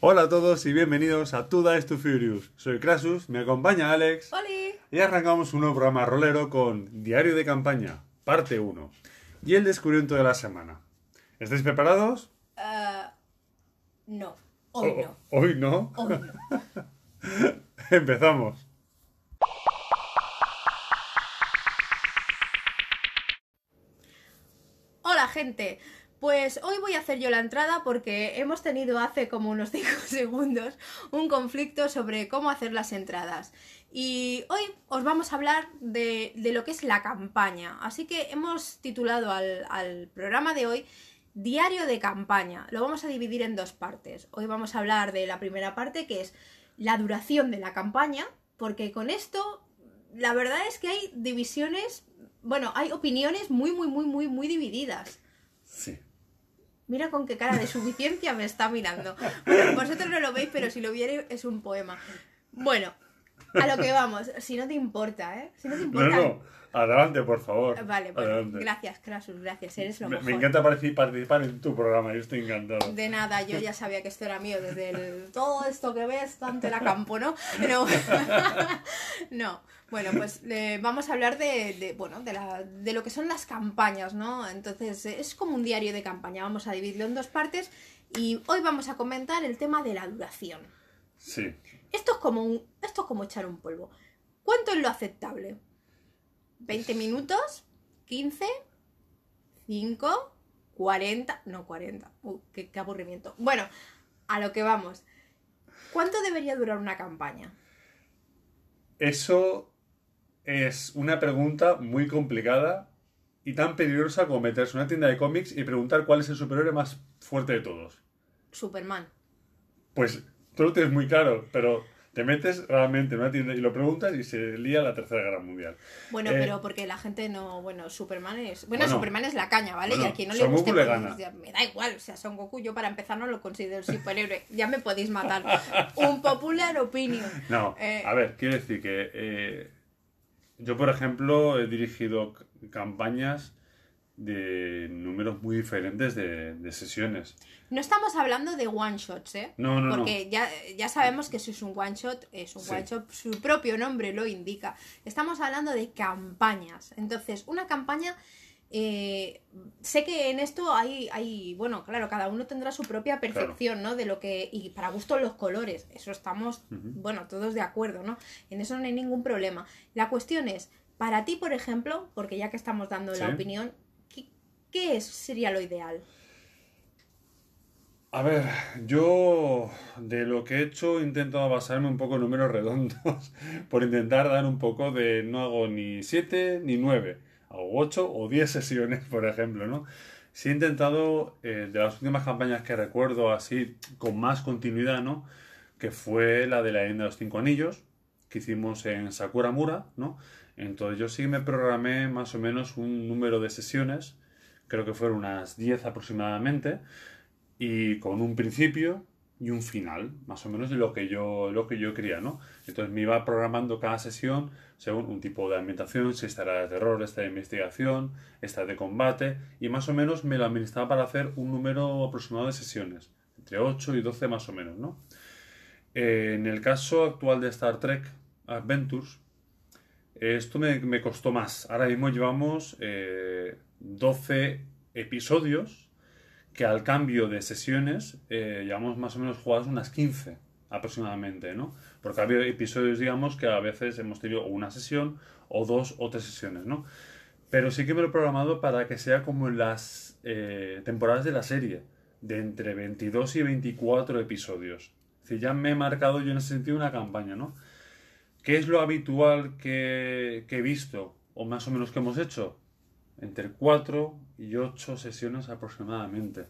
Hola a todos y bienvenidos a Tuda is to Furious. Soy Crasus, me acompaña Alex ¡Holi! y arrancamos un nuevo programa rolero con Diario de Campaña, parte 1 y el descubrimiento de la semana. ¿Estáis preparados? Ah, no, hoy O- no, Hoy no. hoy no. Empezamos. Hola gente, pues hoy voy a hacer yo la entrada porque hemos tenido hace como unos 5 segundos un conflicto sobre cómo hacer las entradas. Y hoy os vamos a hablar de, de lo que es la campaña. Así que hemos titulado al, al programa de hoy Diario de campaña. Lo vamos a dividir en dos partes. Hoy vamos a hablar de la primera parte que es la duración de la campaña, porque con esto la verdad es que hay divisiones, bueno, hay opiniones muy, muy, muy, muy, muy divididas. Sí. Mira con qué cara de suficiencia me está mirando. Bueno, vosotros no lo veis, pero si lo vierais es un poema. Bueno, a lo que vamos, si no te importa, ¿eh? Si no te No, importa. no. Adelante, por favor. Vale, bueno, Adelante. gracias, Krasus, gracias, eres lo Me, mejor. me encanta partic- participar en tu programa, yo estoy encantado. De nada, yo ya sabía que esto era mío desde el, todo esto que ves, ante la campo, ¿no? Pero no, bueno, pues eh, vamos a hablar de, de, bueno, de, la, de lo que son las campañas, ¿no? Entonces es como un diario de campaña, vamos a dividirlo en dos partes y hoy vamos a comentar el tema de la duración. Sí. Esto es como, un, esto es como echar un polvo. ¿Cuánto es lo aceptable? ¿20 minutos? ¿15? ¿5? ¿40? No, 40. Uh, qué, qué aburrimiento. Bueno, a lo que vamos. ¿Cuánto debería durar una campaña? Eso es una pregunta muy complicada y tan peligrosa como meterse en una tienda de cómics y preguntar cuál es el superhéroe más fuerte de todos. Superman. Pues tú lo tienes muy claro, pero te metes realmente en una tienda y lo preguntas y se lía la Tercera Guerra Mundial. Bueno, Eh, pero porque la gente no. Bueno, Superman es. Bueno, Bueno, Superman es la caña, ¿vale? bueno, y a quien no le Son guste. Goku le pues, me da igual. O sea, Son Goku, yo para empezar no lo considero superhéroe. Ya me podéis matar. Un popular opinion. No, Eh, a ver, quiero decir que eh, yo, por ejemplo, he dirigido campañas de números muy diferentes de, de sesiones. No estamos hablando de one shots, ¿eh? No, no, no. Porque ya, ya sabemos que si es un one shot, es un Sí. one shot, su propio nombre lo indica. Estamos hablando de campañas. Entonces, una campaña. Eh, sé que en esto hay, hay, bueno, claro, cada uno tendrá su propia percepción, ¿no? De lo que, y para gusto los colores, eso estamos, bueno, todos de acuerdo, ¿no? En eso no hay ningún problema. La cuestión es, para ti, por ejemplo, porque ya que estamos dando la opinión, ¿qué, qué es, sería lo ideal? A ver, yo de lo que he hecho he intentado basarme un poco en números redondos por intentar dar un poco de no hago ni 7 ni 9, hago 8 o 10 sesiones, por ejemplo, ¿no? Sí he intentado, eh, de las últimas campañas que recuerdo así, con más continuidad, ¿no? Que fue la de la leyenda de los cinco anillos, que hicimos en Sakuramura, ¿no? Entonces yo sí me programé más o menos un número de sesiones, creo que fueron unas 10 aproximadamente, y con un principio y un final, más o menos de lo que yo, lo que yo quería, ¿no? Entonces me iba programando cada sesión según un tipo de ambientación, si esta era de terror, esta de investigación, esta de combate, y más o menos me lo administraba para hacer un número aproximado de sesiones, entre 8 y 12 más o menos, ¿no? Eh, en el caso actual de Star Trek Adventures, eh, esto me, me costó más. Ahora mismo llevamos eh, 12 episodios que al cambio de sesiones eh, llevamos más o menos jugadas unas 15 aproximadamente, ¿no? Porque ha habido episodios, digamos, que a veces hemos tenido una sesión o dos o tres sesiones, ¿no? Pero sí que me lo he programado para que sea como en las eh, temporadas de la serie, de entre 22 y 24 episodios. Es decir, ya me he marcado yo en ese sentido una campaña, ¿no? ¿Qué es lo habitual que, he visto, o más o menos que hemos hecho? Entre 4 y 8 sesiones aproximadamente.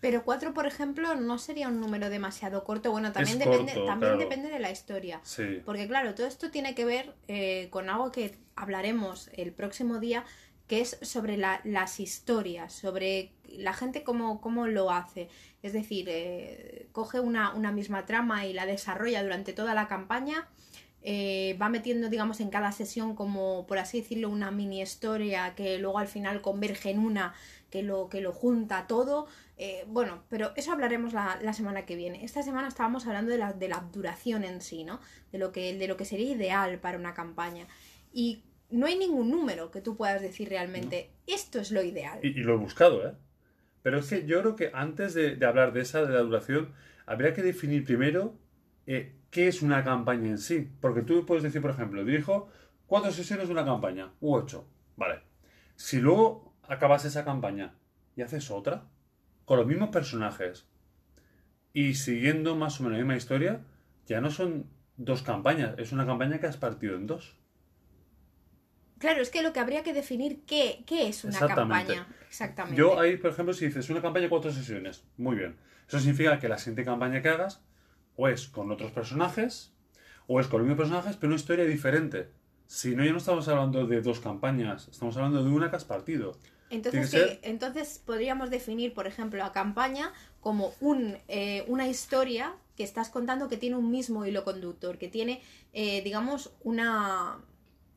Pero cuatro, por ejemplo, no sería un número demasiado corto. Bueno, también, Es depende, corto, también claro. depende de la historia. Sí. Porque claro, todo esto tiene que ver eh, con algo que hablaremos el próximo día, que es sobre la- las historias, sobre la gente cómo, cómo lo hace. Es decir, eh, coge una, una misma trama y la desarrolla durante toda la campaña. Eh, va metiendo, digamos, en cada sesión como, por así decirlo, una mini historia que luego al final converge en una que lo, que lo junta todo. Eh, bueno, pero eso hablaremos la, la, semana que viene. Esta semana estábamos hablando de la, de la duración en sí, ¿no? De lo, que, de lo que sería ideal para una campaña. Y no hay ningún número que tú puedas decir realmente, esto es lo ideal. Y, y, lo he buscado, ¿eh? Pero es que yo creo que antes de, de hablar de esa, de la duración, habría que definir primero eh, qué es una campaña en sí. Porque tú puedes decir, por ejemplo, dirijo cuatro sesiones de una campaña, u ocho. Vale. Si luego acabas esa campaña y haces otra, con los mismos personajes, y siguiendo más o menos la misma historia, ya no son dos campañas, es una campaña que has partido en dos. Claro, es que lo que habría que definir qué, qué es una Exactamente. campaña. Exactamente. Yo ahí, por ejemplo, si dices una campaña de cuatro sesiones, muy bien. Eso significa que la siguiente campaña que hagas o es con otros personajes o es con los mismos personajes, pero una historia diferente. Si no, ya no estamos hablando de dos campañas, estamos hablando de una que has partido. Entonces, que que- entonces podríamos definir, por ejemplo, la campaña como un, eh, una historia que estás contando que tiene un mismo hilo conductor, que tiene, eh, digamos, una,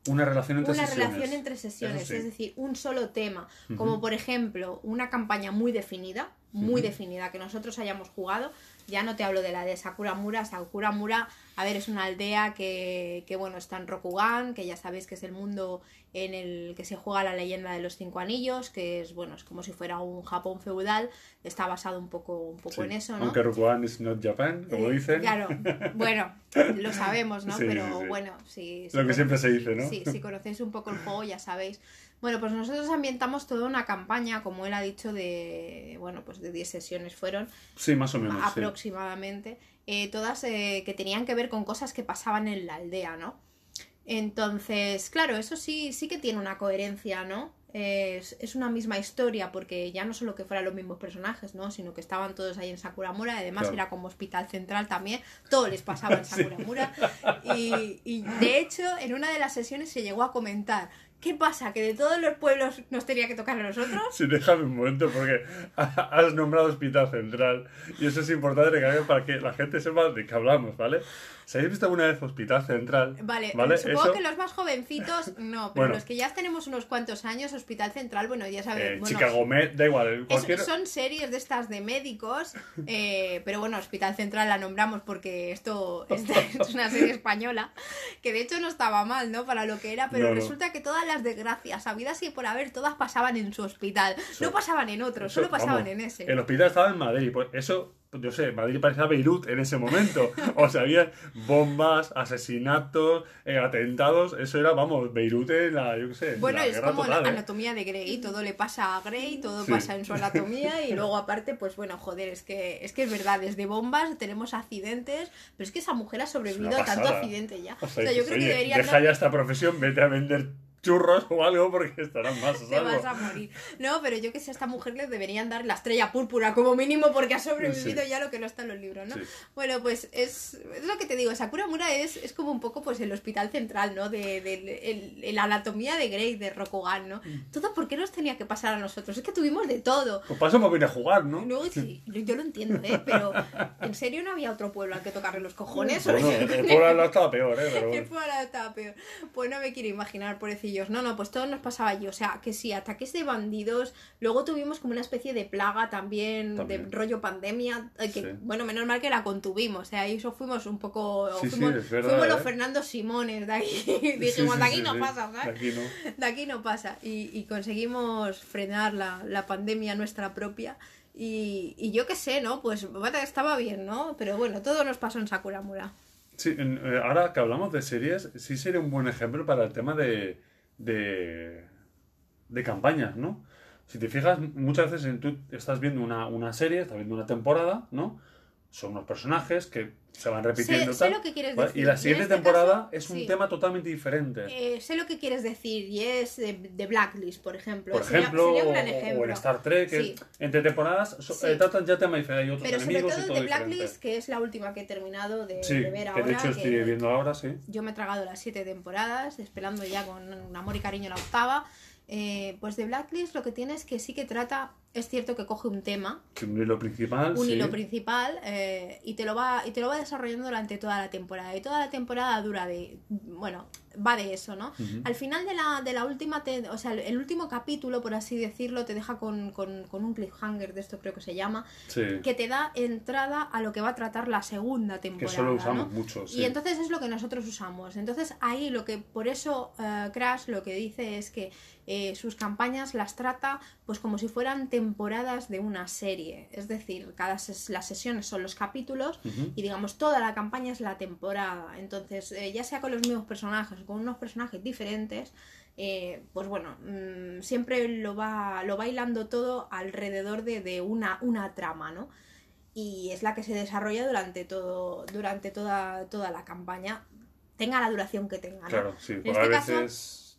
Una relación entre una sesiones. relación entre sesiones, sí. es decir, un solo tema, como por ejemplo una campaña muy definida, muy Ujú. definida que nosotros hayamos jugado. Ya no te hablo de la de Sakura Mura, Sakura Mura, a ver, es una aldea que, que bueno, está en Rokugan, que ya sabéis que es el mundo en el que se juega la leyenda de los cinco anillos, que es bueno, es como si fuera un Japón feudal, está basado un poco, un poco Sí. en eso, ¿no? Aunque Rokugan is not Japan, como Eh, dicen. Claro, bueno, lo sabemos, ¿no? Sí, Pero sí, sí. bueno, si, si Lo que siempre se dice, ¿no? Sí, si conocéis un poco el juego ya sabéis. Bueno, pues nosotros ambientamos toda una campaña, como él ha dicho, de, bueno, pues de 10 sesiones fueron Sí, más o menos. sí. aproximadamente, eh, todas eh, que tenían que ver con cosas que pasaban en la aldea, ¿no? Entonces, claro, eso sí, sí que tiene una coherencia, ¿no? Es, es una misma historia, porque ya no solo que fueran los mismos personajes, ¿no? Sino que estaban todos ahí en Sakuramura, además Claro. era como hospital central también, todo les pasaba en Sakuramura. y, y de hecho, en una de las sesiones se llegó a comentar, ¿qué pasa? ¿Que de todos los pueblos nos tenía que tocar a nosotros? Sí, déjame un momento porque has nombrado Hospital Central y eso es importante para que la gente sepa de qué hablamos, ¿vale? Si habéis visto alguna vez Hospital Central, Vale, ¿vale? supongo Eso- que los más jovencitos no, pero Bueno. los que ya tenemos unos cuantos años, Hospital Central, bueno, ya eh, sabéis, bueno, Chicago Med, da igual, es- cualquier... son series de estas de médicos, eh, pero bueno, Hospital Central la nombramos porque esto, esto es una serie española, que de hecho no estaba mal, ¿no? Para lo que era, pero No, no. resulta que todas las desgracias, habidas y por haber, todas pasaban en su hospital, no pasaban en otro, Eso, solo pasaban vamos, en ese. El hospital estaba en Madrid, pues eso, yo sé, Madrid parecía Beirut en ese momento. O sea, había bombas, asesinatos, eh, atentados, eso era, vamos, Beirut en la, yo qué sé, Bueno, la es como total, la ¿eh? anatomía de Grey, todo le pasa a Grey, todo Sí. pasa en su anatomía y luego aparte, pues bueno, joder, es que es que es verdad, desde bombas tenemos accidentes, pero es que esa mujer ha sobrevivido a tanto accidente ya. O O sea, yo creo que "Oye, deberían deja ya esta profesión, vete a vender churros o algo porque estarán más te vas a morir. No, pero yo que sé, a esta mujer le deberían dar la estrella púrpura como mínimo porque ha sobrevivido Sí. ya lo que no está en los libros, ¿no? Sí. Bueno, pues es, es lo que te digo, Sakura Mura es, es como un poco pues el hospital central, ¿no? De, de- el- el- la anatomía de Grey, de Rokugan, ¿no? Mm. Todo por qué nos tenía que pasar a nosotros, es que tuvimos de todo. Pues paso para venir a jugar, ¿no? No, sí, yo, yo lo entiendo, ¿eh? Pero ¿en serio no había otro pueblo al que tocarle los cojones? Bueno, el pueblo estaba peor, ¿eh? Pero bueno. fuera estaba peor. Pues no me quiero imaginar, No, no, pues todo nos pasaba allí. O sea, que sí, ataques de bandidos. Luego tuvimos como una especie de plaga también, También. de rollo pandemia. eh, Que, Sí. bueno, menos mal que la contuvimos. O sea, eso fuimos un poco. Sí, fuimos, es verdad, fuimos los ¿eh? Fernando Simones de aquí. Dijimos, de aquí no pasa, De ¿sabes? aquí no. De aquí no pasa. Y, y conseguimos frenar la, la pandemia nuestra propia. Y, y yo qué sé, ¿no? Pues estaba bien, ¿no? Pero bueno, todo nos pasó en Sakuramura. Sí, eh, ahora que hablamos de series, sí sería un buen ejemplo para el tema de, de, de campañas, ¿no? Si te fijas, muchas veces tú estás viendo una, una serie, estás viendo una temporada, ¿no? Son unos personajes que se van repitiendo sé tal, lo que quieres ¿vale? decir. Y la Y en siguiente este temporada caso, es un sí. tema totalmente diferente. Eh, sé lo que quieres decir y es de, de Blacklist, por ejemplo. Por Sería- ejemplo, sería un gran o- ejemplo. o en Star Trek, que Sí. entre temporadas so- Sí. eh, tratan ya temas diferentes, hay otros Pero sobre enemigos todo y todo de Blacklist, diferente. que es la última que he terminado de, de ver que ahora. de hecho que estoy viendo ahora, sí. Yo me he tragado las siete temporadas, esperando ya con un amor y cariño la octava. Eh, pues de Blacklist lo que tiene es que sí que trata es cierto que coge un tema, Que un hilo principal, un sí. hilo principal, eh, y te lo va y te lo va desarrollando durante toda la temporada. Y toda la temporada dura de, bueno, va de eso, ¿no? Al final de la, de la última, te- o sea, el, último capítulo, por así decirlo, te deja con, con, con un cliffhanger de esto creo que se llama, Sí. que te da entrada a lo que va a tratar la segunda Que temporada. eso lo usamos ¿no? mucho, sí. Y entonces es lo que nosotros usamos. Entonces ahí lo que, por eso eh, Crash lo que dice es que eh, sus campañas las trata pues como si fueran temporadas de una serie. Es decir, cada ses- las sesiones son los capítulos y digamos toda la campaña es la temporada. Entonces, eh, ya sea con los mismos personajes o con unos personajes diferentes, eh, pues bueno, mm, siempre lo va, lo va hilando todo alrededor de, de una, una trama, ¿no? Y es la que se desarrolla durante todo, durante toda, toda la campaña, tenga la duración que tenga, ¿no? Claro, sí. En Porque a este caso,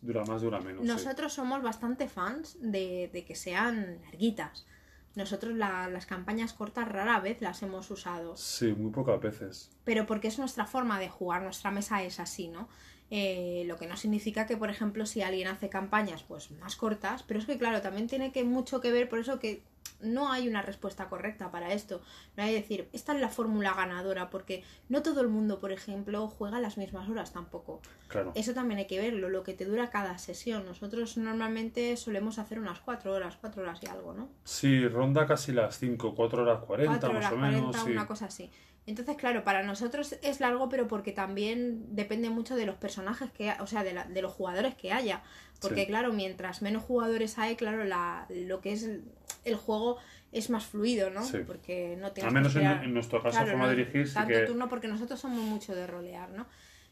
dura más, dura menos. sí. nosotros somos bastante fans de, de que sean larguitas. Nosotros la- las campañas cortas rara vez las hemos usado. Sí, muy pocas veces. pero porque es nuestra forma de jugar, nuestra mesa es así, ¿no? Eh, lo que no significa que, por ejemplo, si alguien hace campañas pues más cortas, pero es que claro, también tiene que mucho que ver, por eso que no hay una respuesta correcta para esto. No hay que decir, esta es la fórmula ganadora, porque no todo el mundo, por ejemplo, juega las mismas horas tampoco. Claro. Eso también hay que verlo, lo que te dura cada sesión. Nosotros normalmente solemos hacer unas cuatro horas, cuatro horas y algo, ¿no? Sí, ronda casi las 5, 4 horas 40 4 más horas o 40, menos. sí. una cosa así. Entonces, claro, para nosotros es largo, pero porque también depende mucho de los personajes que, o sea, de, la- de los jugadores que haya. Porque, Sí. claro, mientras menos jugadores hay, claro, la, lo que es el, el juego es más fluido, ¿no? Sí. Porque no tienes Al menos que en, nuestro caso, Claro, forma de dirigir, tanto que. turno porque nosotros somos mucho de rolear, ¿no?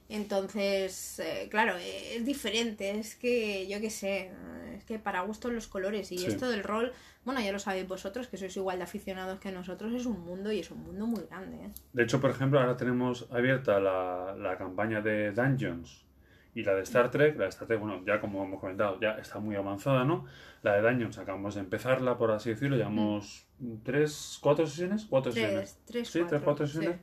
Entonces, eh, claro, eh, es diferente, es que yo qué sé, es que para gustos los colores y Sí. esto del rol, bueno, ya lo sabéis vosotros, que sois igual de aficionados que nosotros, es un mundo y es un mundo muy grande, ¿eh? De hecho, por ejemplo, ahora tenemos abierta la, la campaña de Dungeons y la de Star Trek. La de Star Trek, bueno, ya como hemos comentado, ya está muy avanzada, ¿no? La de Dungeons acabamos de empezarla, por así decirlo. Llevamos tres, cuatro sesiones, cuatro sesiones. Tres, tres, Sí, cuatro, tres, cuatro sesiones.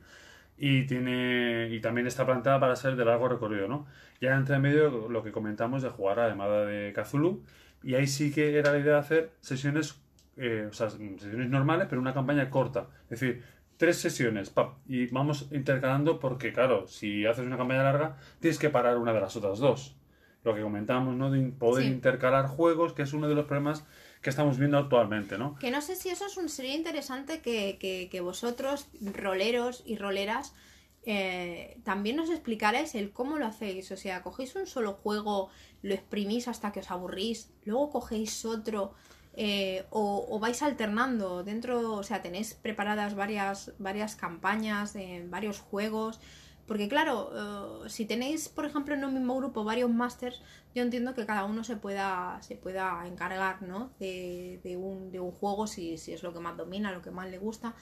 Y tiene y también está planteada para ser de largo recorrido, ¿no? Ya entre medio lo que comentamos de jugar a la llamada de Cthulhu. Y ahí sí que era la idea de hacer sesiones, eh, o sea, sesiones normales, pero una campaña corta. Es decir, tres sesiones, pap, y vamos intercalando porque, claro, si haces una campaña larga, tienes que parar una de las otras dos. Lo que comentamos, ¿no? De poder Sí. intercalar juegos, que es uno de los problemas que estamos viendo actualmente, ¿no? Que no sé si eso es un, sería interesante que, que, que vosotros, roleros y roleras, eh, también nos explicarais el cómo lo hacéis. O sea, cogéis un solo juego, lo exprimís hasta que os aburrís, luego cogéis otro eh, o, o vais alternando dentro, o sea, tenéis preparadas varias, varias campañas, eh, varios juegos. Porque claro, eh, si tenéis, por ejemplo, en un mismo grupo varios masters, yo entiendo que cada uno se pueda, se pueda encargar, ¿no? De, de un, de un juego, si, si es lo que más domina, lo que más le gusta.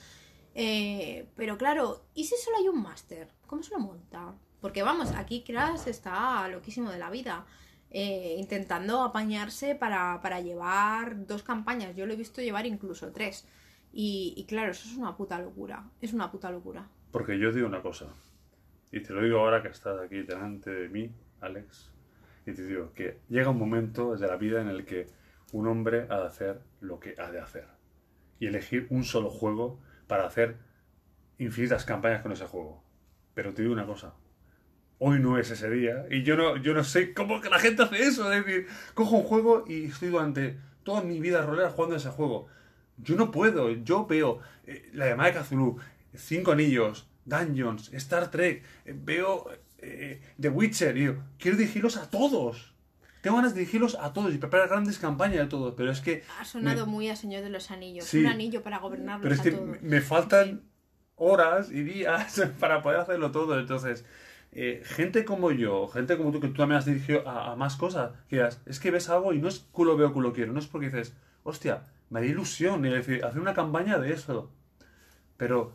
Eh, pero claro, ¿y si solo hay un máster? ¿Cómo se lo monta? Porque vamos, aquí Crash está loquísimo de la vida. Eh, intentando apañarse para, para llevar dos campañas. Yo lo he visto llevar incluso tres. Y, claro, eso es una puta locura. Es una puta locura. Porque yo digo una cosa, y te lo digo ahora que estás aquí delante de mí, Alex, y te digo que llega un momento de la vida en el que un hombre ha de hacer lo que ha de hacer. Y elegir un solo juego para hacer infinitas campañas con ese juego. Pero te digo una cosa, hoy no es ese día, y yo no, yo no sé cómo que la gente hace eso, es decir, cojo un juego y estoy durante toda mi vida rolera jugando a ese juego. Yo no puedo, yo veo eh, la llamada de Cthulhu, Cinco Anillos, Dungeons, Star Trek, eh, veo eh, The Witcher y digo, quiero dirigirlos a todos. Tengo ganas de dirigirlos a todos y preparar grandes campañas de todos, pero es que... Ha sonado me- muy a Señor de los Anillos. Sí. Un anillo para gobernarlos Pero es a que todos. me faltan horas y días para poder hacerlo todo. Entonces, eh, gente como yo, gente como tú, que tú también has dirigido a, a más cosas, que digas, es que ves algo y no es culo veo, culo quiero. No es porque dices, hostia, me da ilusión y decir, hacer una campaña de eso. Pero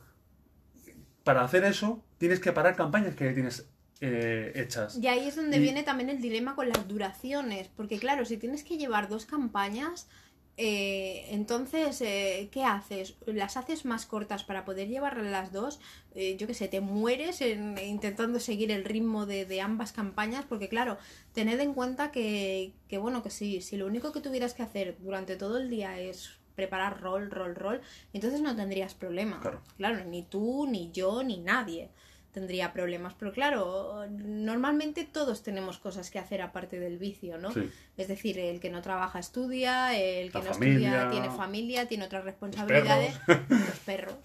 para hacer eso, tienes que parar campañas que tienes eh, hechas. Y ahí es donde Y- viene también el dilema con las duraciones, porque claro, si tienes que llevar dos campañas, eh, entonces, eh, ¿qué haces? ¿Las haces más cortas para poder llevar las dos? Eh, yo qué sé, te mueres en- intentando seguir el ritmo de, de ambas campañas, porque claro, tened en cuenta que, que bueno, que si, si lo único que tuvieras que hacer durante todo el día es preparar rol, rol, rol, entonces no tendrías problema. Claro. claro, ni tú, ni yo, ni nadie tendría problemas. Pero claro, normalmente todos tenemos cosas que hacer aparte del vicio, ¿no? Sí. Es decir, el que no trabaja estudia, el que La no familia. estudia tiene familia, tiene otras responsabilidades. Los perros.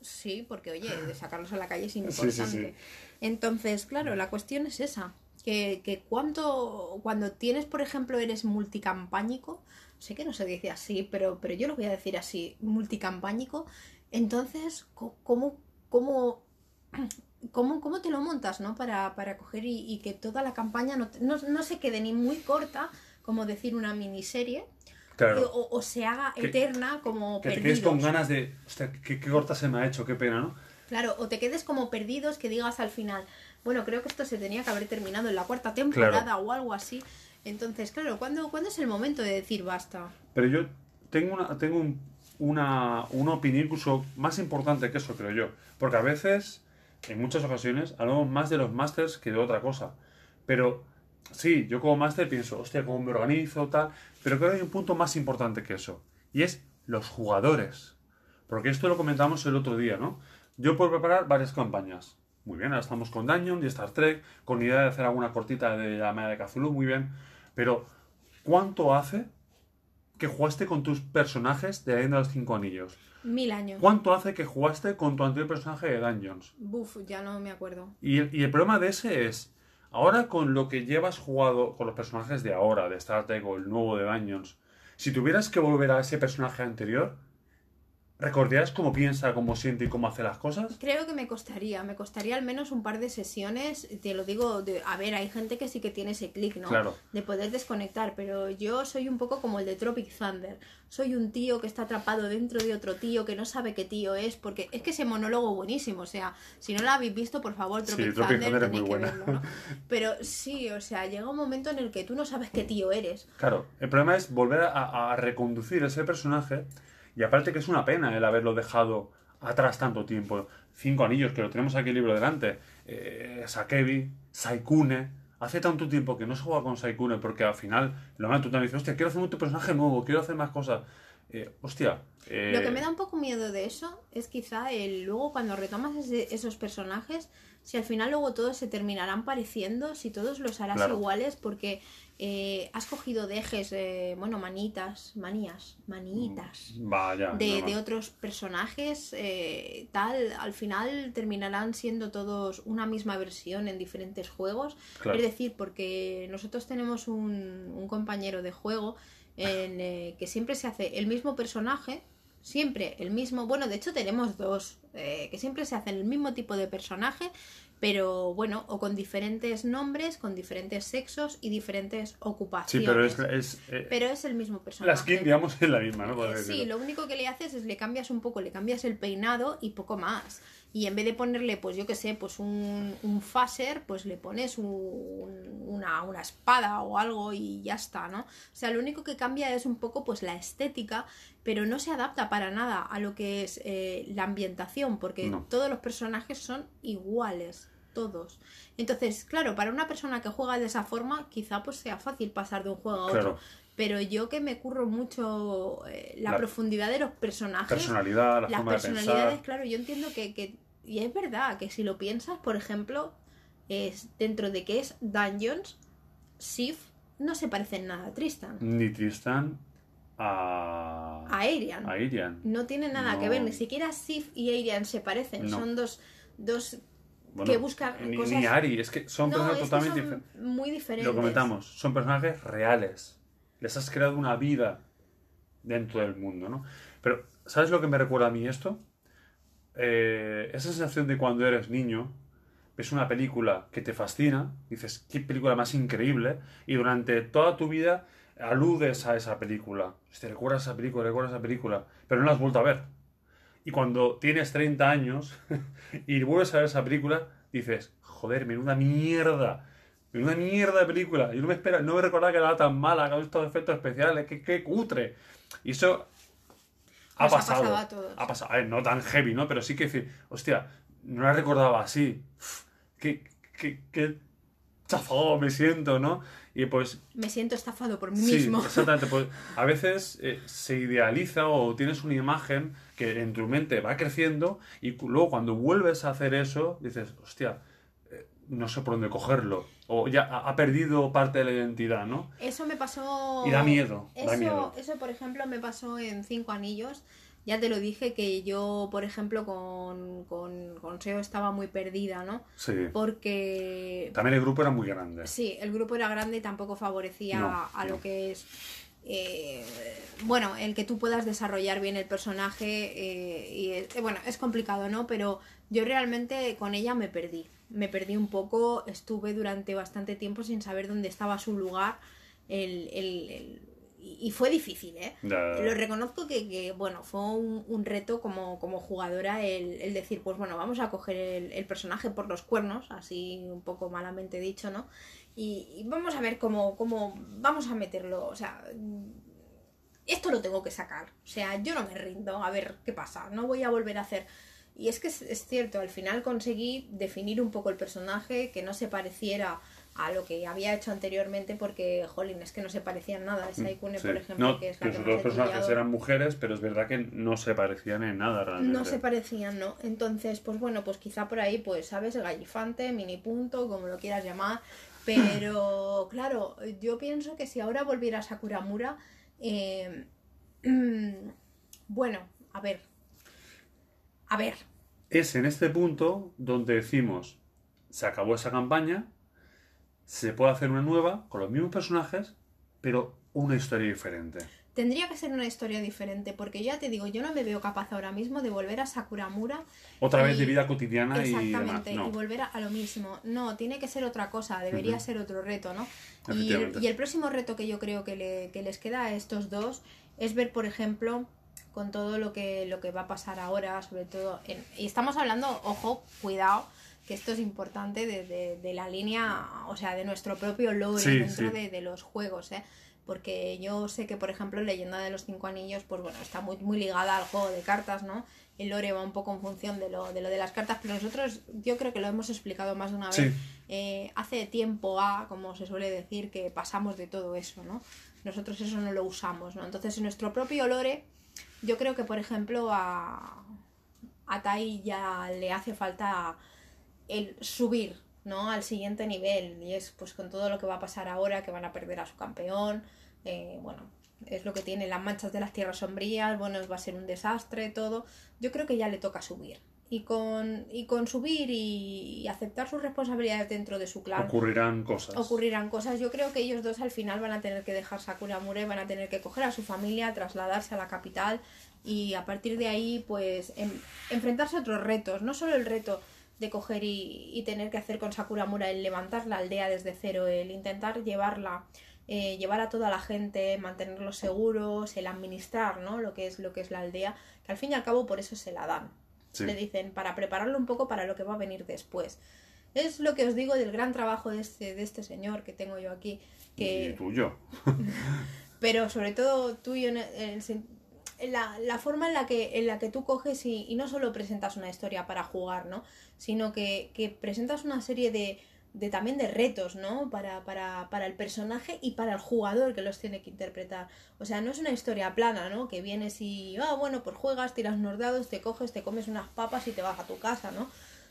Sí, porque oye, de sacarlos a la calle es importante. sí, sí. Entonces, claro, la cuestión es esa. Que, que cuánto, cuando tienes, por ejemplo, eres multicampánico, sé que no se dice así, pero, pero yo lo voy a decir así, multicampánico, entonces, ¿cómo, cómo, cómo, cómo te lo montas, ¿no? Para, para coger y, y que toda la campaña no, no, no se quede ni muy corta, como decir una miniserie, Claro. o, o se haga Que- eterna como Que te quedes con ganas de. Hostia, qué, qué corta se me ha hecho, qué pena, ¿no? Claro, o te quedes como perdidos que digas al final, bueno, creo que esto se tenía que haber terminado en la cuarta temporada Claro. o algo así. Entonces, claro, ¿cuándo, ¿cuándo es el momento de decir basta? Pero yo tengo una, tengo un- una, una opinión incluso más importante que eso, creo yo. Porque a veces, en muchas ocasiones, hablamos más de los masters que de otra cosa. Pero sí, yo como máster pienso, hostia, cómo me organizo, tal. Pero creo que hay un punto más importante que eso. Y es los jugadores. Porque esto lo comentamos el otro día, ¿no? Yo puedo preparar varias campañas. Muy bien, ahora estamos con Dungeon y Star Trek, con idea de hacer alguna cortita de la Maya de Cthulhu, muy bien. Pero, ¿cuánto hace que jugaste con tus personajes de la de los Cinco Anillos? Mil años. ¿Cuánto hace que jugaste con tu anterior personaje de Dungeons? Buf, ya no me acuerdo. Y el, y el problema de ese es, ahora con lo que llevas jugado con los personajes de ahora, de Star Trek o el nuevo de Dungeons, si tuvieras que volver a ese personaje anterior, ¿recordarías cómo piensa, cómo siente y cómo hace las cosas? Creo que me costaría, me costaría al menos un par de sesiones, te lo digo, de, a ver, hay gente que sí que tiene ese clic, ¿no? Claro. De poder desconectar, pero yo soy un poco como el de Tropic Thunder. Soy un tío que está atrapado dentro de otro tío que no sabe qué tío es, porque es que ese monólogo buenísimo, o sea, si no lo habéis visto, por favor, Sí, Tropic, Tropic Thunder, Thunder es muy que buena. verlo, ¿no? Pero sí, o sea, llega un momento en el que tú no sabes qué tío eres. Claro, el problema es volver a, a reconducir ese personaje y aparte que es una pena el haberlo dejado atrás tanto tiempo. Cinco anillos, que lo tenemos aquí el libro delante. Eh, Sakebi, Saikune. Hace tanto tiempo que no se juega con Saikune porque al final lo van a tú también dices, hostia, quiero hacer un personaje nuevo, quiero hacer más cosas. Eh, hostia. eh, Lo que me da un poco miedo de eso es quizá el luego cuando retomas ese- esos personajes, si al final luego todos se terminarán pareciendo, si todos los harás Claro. iguales, porque eh, has cogido de ejes, eh, bueno, manitas, manías, manitas. Vaya. De, de otros personajes, eh, tal, al final terminarán siendo todos una misma versión en diferentes juegos. Claro. Es decir, porque nosotros tenemos un, un compañero de juego en, eh, que siempre se hace el mismo personaje, siempre el mismo, bueno, de hecho tenemos dos, eh, que siempre se hacen el mismo tipo de personaje, pero bueno, o con diferentes nombres, con diferentes sexos y diferentes Sí, ocupaciones. pero es, es, eh, Pero es el mismo personaje. la skin, digamos, es la misma, ¿no? Podría Sí, decirlo. lo único que le haces es le cambias un poco, le cambias el peinado y poco más. Y en vez de ponerle, pues yo qué sé, pues un, un phaser, pues le pones un- una, una espada o algo y ya está, ¿no? O sea, lo único que cambia es un poco pues la estética, pero no se adapta para nada a lo que es eh, la ambientación, porque No. todos los personajes son iguales. Todos. Entonces, claro, para una persona que juega de esa forma, quizá pues sea fácil pasar de un juego a otro. Claro. Pero yo que me curro mucho eh, la, La profundidad de los personajes, Personalidad, la las forma de personalidades, pensar. claro, yo entiendo que, que- Y es verdad que si lo piensas, por ejemplo, es dentro de que es Dungeons, Sif no se parece en nada a Tristan, Ni Tristan a. a Arian. a Irian. No tiene nada No. que ver, ni siquiera Sif y Arian se parecen, No. son dos, dos Bueno, que buscan ni, cosas- ni Ari, es que son no, personajes totalmente son muy diferentes. Lo comentamos, son personajes reales. Les has creado una vida dentro del mundo, ¿no? Pero, ¿sabes lo que me recuerda a mí esto? Eh, esa sensación de cuando eres niño, ves una película que te fascina, dices, qué película más increíble, y durante toda tu vida aludes a esa película. Te recuerdas esa película, recuerdas esa película, pero no la has vuelto a ver. Y cuando tienes 30 años y vuelves a ver esa película, dices, joder, menuda mierda. Menuda mierda de película. Yo no me espera, no me recordaba que era tan mala, con estos efectos especiales, que, que cutre. Y eso ha Nos ha pasado. pasado a todos. Ha pasado. A ver, no tan heavy, ¿no? Pero sí que decir, hostia, no la recordaba así. Uf, Que, que, que chafado me siento, ¿no? Y pues Me siento estafado por mí Sí, mismo. exactamente. Pues a veces eh, se idealiza o tienes una imagen que en tu mente va creciendo y luego cuando vuelves a hacer eso dices, hostia, eh, no sé por dónde cogerlo. O ya ha, perdido parte de la identidad, ¿no? Eso me pasó. Y da miedo, da Eso, miedo. eso, por ejemplo, me pasó en Cinco Anillos. Ya te lo dije que yo, por ejemplo, con, con, con SEO estaba muy perdida, ¿no? Sí. Porque También el grupo era muy grande. Sí, el grupo era grande y tampoco favorecía No, a lo no. que es. eh, bueno, el que tú puedas desarrollar bien el personaje. eh, y eh, bueno, es complicado, ¿no? Pero yo realmente con ella me perdí. Me perdí un poco. Estuve durante bastante tiempo sin saber dónde estaba su lugar. El, el- el- y fue difícil, ¿eh? Lo reconozco que, que, bueno, fue un, un reto como, como jugadora el, el decir, pues bueno, vamos a coger el, el personaje por los cuernos, así un poco malamente dicho, ¿no? Y, y vamos a ver cómo, cómo vamos a meterlo, o sea, esto lo tengo que sacar, o sea, yo no me rindo, a ver qué pasa, no voy a volver a hacer. Y es que es, es cierto, al final conseguí definir un poco el personaje, que no se pareciera a lo que había hecho anteriormente, porque, jolín, es que no se parecían nada. Esa Ikune, Mm, Sí. por ejemplo, No, que es la los que más he personajes eran mujeres, pero es verdad que no se parecían en nada realmente. No se parecían, ¿no? Entonces, pues bueno, pues quizá por ahí, pues, ¿sabes? Gallifante, mini punto, como lo quieras llamar. Pero, claro, yo pienso que si ahora volviera a Sakuramura, eh, bueno, a ver. A ver, Es en este punto donde decimos, se acabó esa campaña, se puede hacer una nueva con los mismos personajes, pero una historia diferente. tendría que ser una historia diferente, porque ya te digo, yo no me veo capaz ahora mismo de volver a Sakuramura Otra vez de vida cotidiana y. Exactamente, No. y volver a, lo mismo. No, tiene que ser otra cosa, debería ser otro reto, ¿no? Y el, Efectivamente. y el próximo reto que yo creo que, le- que les queda a estos dos es ver, por ejemplo, con todo lo que, lo que va a pasar ahora, sobre todo, en- y estamos hablando, ojo, cuidado, que esto es importante de, de- de la línea, o sea, de nuestro propio lore Sí, dentro sí. De, de los juegos, ¿eh? Porque yo sé que, por ejemplo, Leyenda de los Cinco Anillos, pues bueno, está muy, muy ligada al juego de cartas, ¿no? El lore va un poco en función de lo, de lo de las cartas, pero nosotros yo creo que lo hemos explicado más de una vez. Eh, hace tiempo A, como se suele decir, que pasamos de todo eso, ¿no? Nosotros eso no lo usamos, ¿no? Entonces, en nuestro propio lore, yo creo que, por ejemplo, a, a Tai ya le hace falta el subir, ¿no? Al siguiente nivel. Y es pues con todo lo que va a pasar ahora, que van a perder a su campeón. eh, bueno, es lo que tiene las manchas de las tierras sombrías. Bueno, va a ser un desastre, todo. Yo creo que ya le toca subir. Y con, y con subir y, y aceptar sus responsabilidades dentro de su clan Ocurrirán cosas. ocurrirán cosas. Yo creo que ellos dos al final van a tener que dejar Sakuramura y van a tener que coger a su familia, trasladarse a la capital y a partir de ahí pues en- enfrentarse a otros retos. No solo el reto de coger y, y tener que hacer con Sakuramura el levantar la aldea desde cero, el intentar llevarla, eh, llevar a toda la gente, mantenerlos seguros, el administrar, ¿no? Lo que es lo que es la aldea, que al fin y al cabo por eso se la dan. Sí. Le dicen para prepararlo un poco para lo que va a venir después. Es lo que os digo del gran trabajo de este, de este señor que tengo yo aquí. Y Que, tuyo. pero sobre todo tuyo en, el- en la, la forma en la que, en la que tú coges y, y no solo presentas una historia para jugar, ¿no? Sino que, que presentas una serie de, de también de retos, ¿no? Para, para, para el personaje y para el jugador que los tiene que interpretar. O sea, no es una historia plana, ¿no? Que vienes y, ah, bueno, pues juegas, tiras unos dados, te coges, te comes unas papas y te vas a tu casa, ¿no?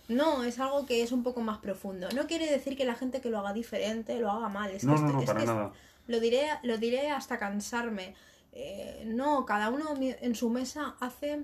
No, es algo que es un poco más profundo. No quiere decir que la gente que lo haga diferente lo haga mal. Es No, que no, esto- no, es para que es- nada. lo diré, lo diré hasta cansarme. Eh, no, cada uno en su mesa hace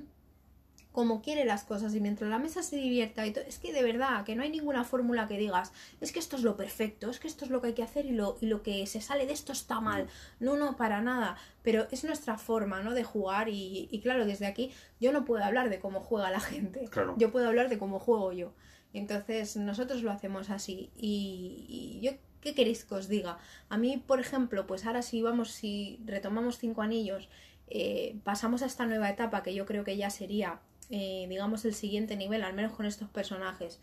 como quiere las cosas y mientras la mesa se divierta y es que de verdad que no hay ninguna fórmula que digas es que esto es lo perfecto, es que esto es lo que hay que hacer y lo, y lo que se sale de esto está mal. No, no, para nada. Pero es nuestra forma, ¿no? De jugar y, y claro, desde aquí yo no puedo hablar de cómo juega la gente. Claro. Yo puedo hablar de cómo juego yo. Entonces nosotros lo hacemos así. Y, y yo, ¿qué queréis que os diga? A mí, por ejemplo, pues ahora si vamos, si retomamos cinco anillos, eh, pasamos a esta nueva etapa que yo creo que ya sería, eh, digamos, el siguiente nivel, al menos con estos personajes,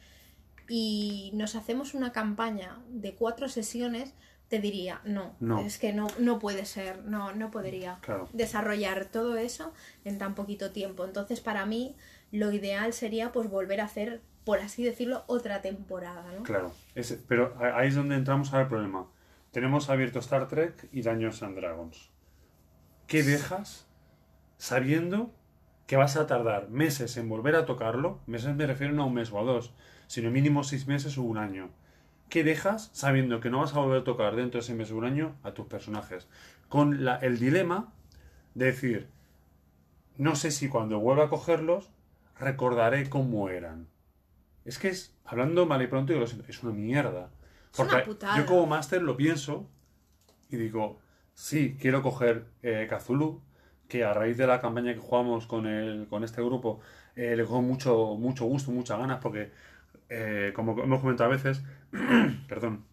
y nos hacemos una campaña de cuatro sesiones, te diría, no, No. es que no, no puede ser, no, no podría Claro. desarrollar todo eso en tan poquito tiempo. Entonces, para mí, lo ideal sería pues volver a hacer por así decirlo, otra temporada, ¿no? Claro, es- pero ahí es donde entramos al problema. Tenemos abierto Star Trek y Dungeons and Dragons. ¿Qué dejas sabiendo que vas a tardar meses en volver a tocarlo? Meses me refiero no a un mes o a dos, sino mínimo seis meses o un año. ¿Qué dejas sabiendo que no vas a volver a tocar dentro de ese mes o un año a tus personajes? Con la- el dilema de decir, no sé si cuando vuelva a cogerlos recordaré cómo eran. Es que es, hablando mal y pronto, yo lo siento, es una mierda. Es una Porque putada. yo como máster lo pienso y digo, sí, quiero coger eh, Cthulhu, que a raíz de la campaña que jugamos con, el, con este grupo, eh, le cojo mucho, mucho gusto, muchas ganas, porque, eh, como hemos comentado a veces, perdón,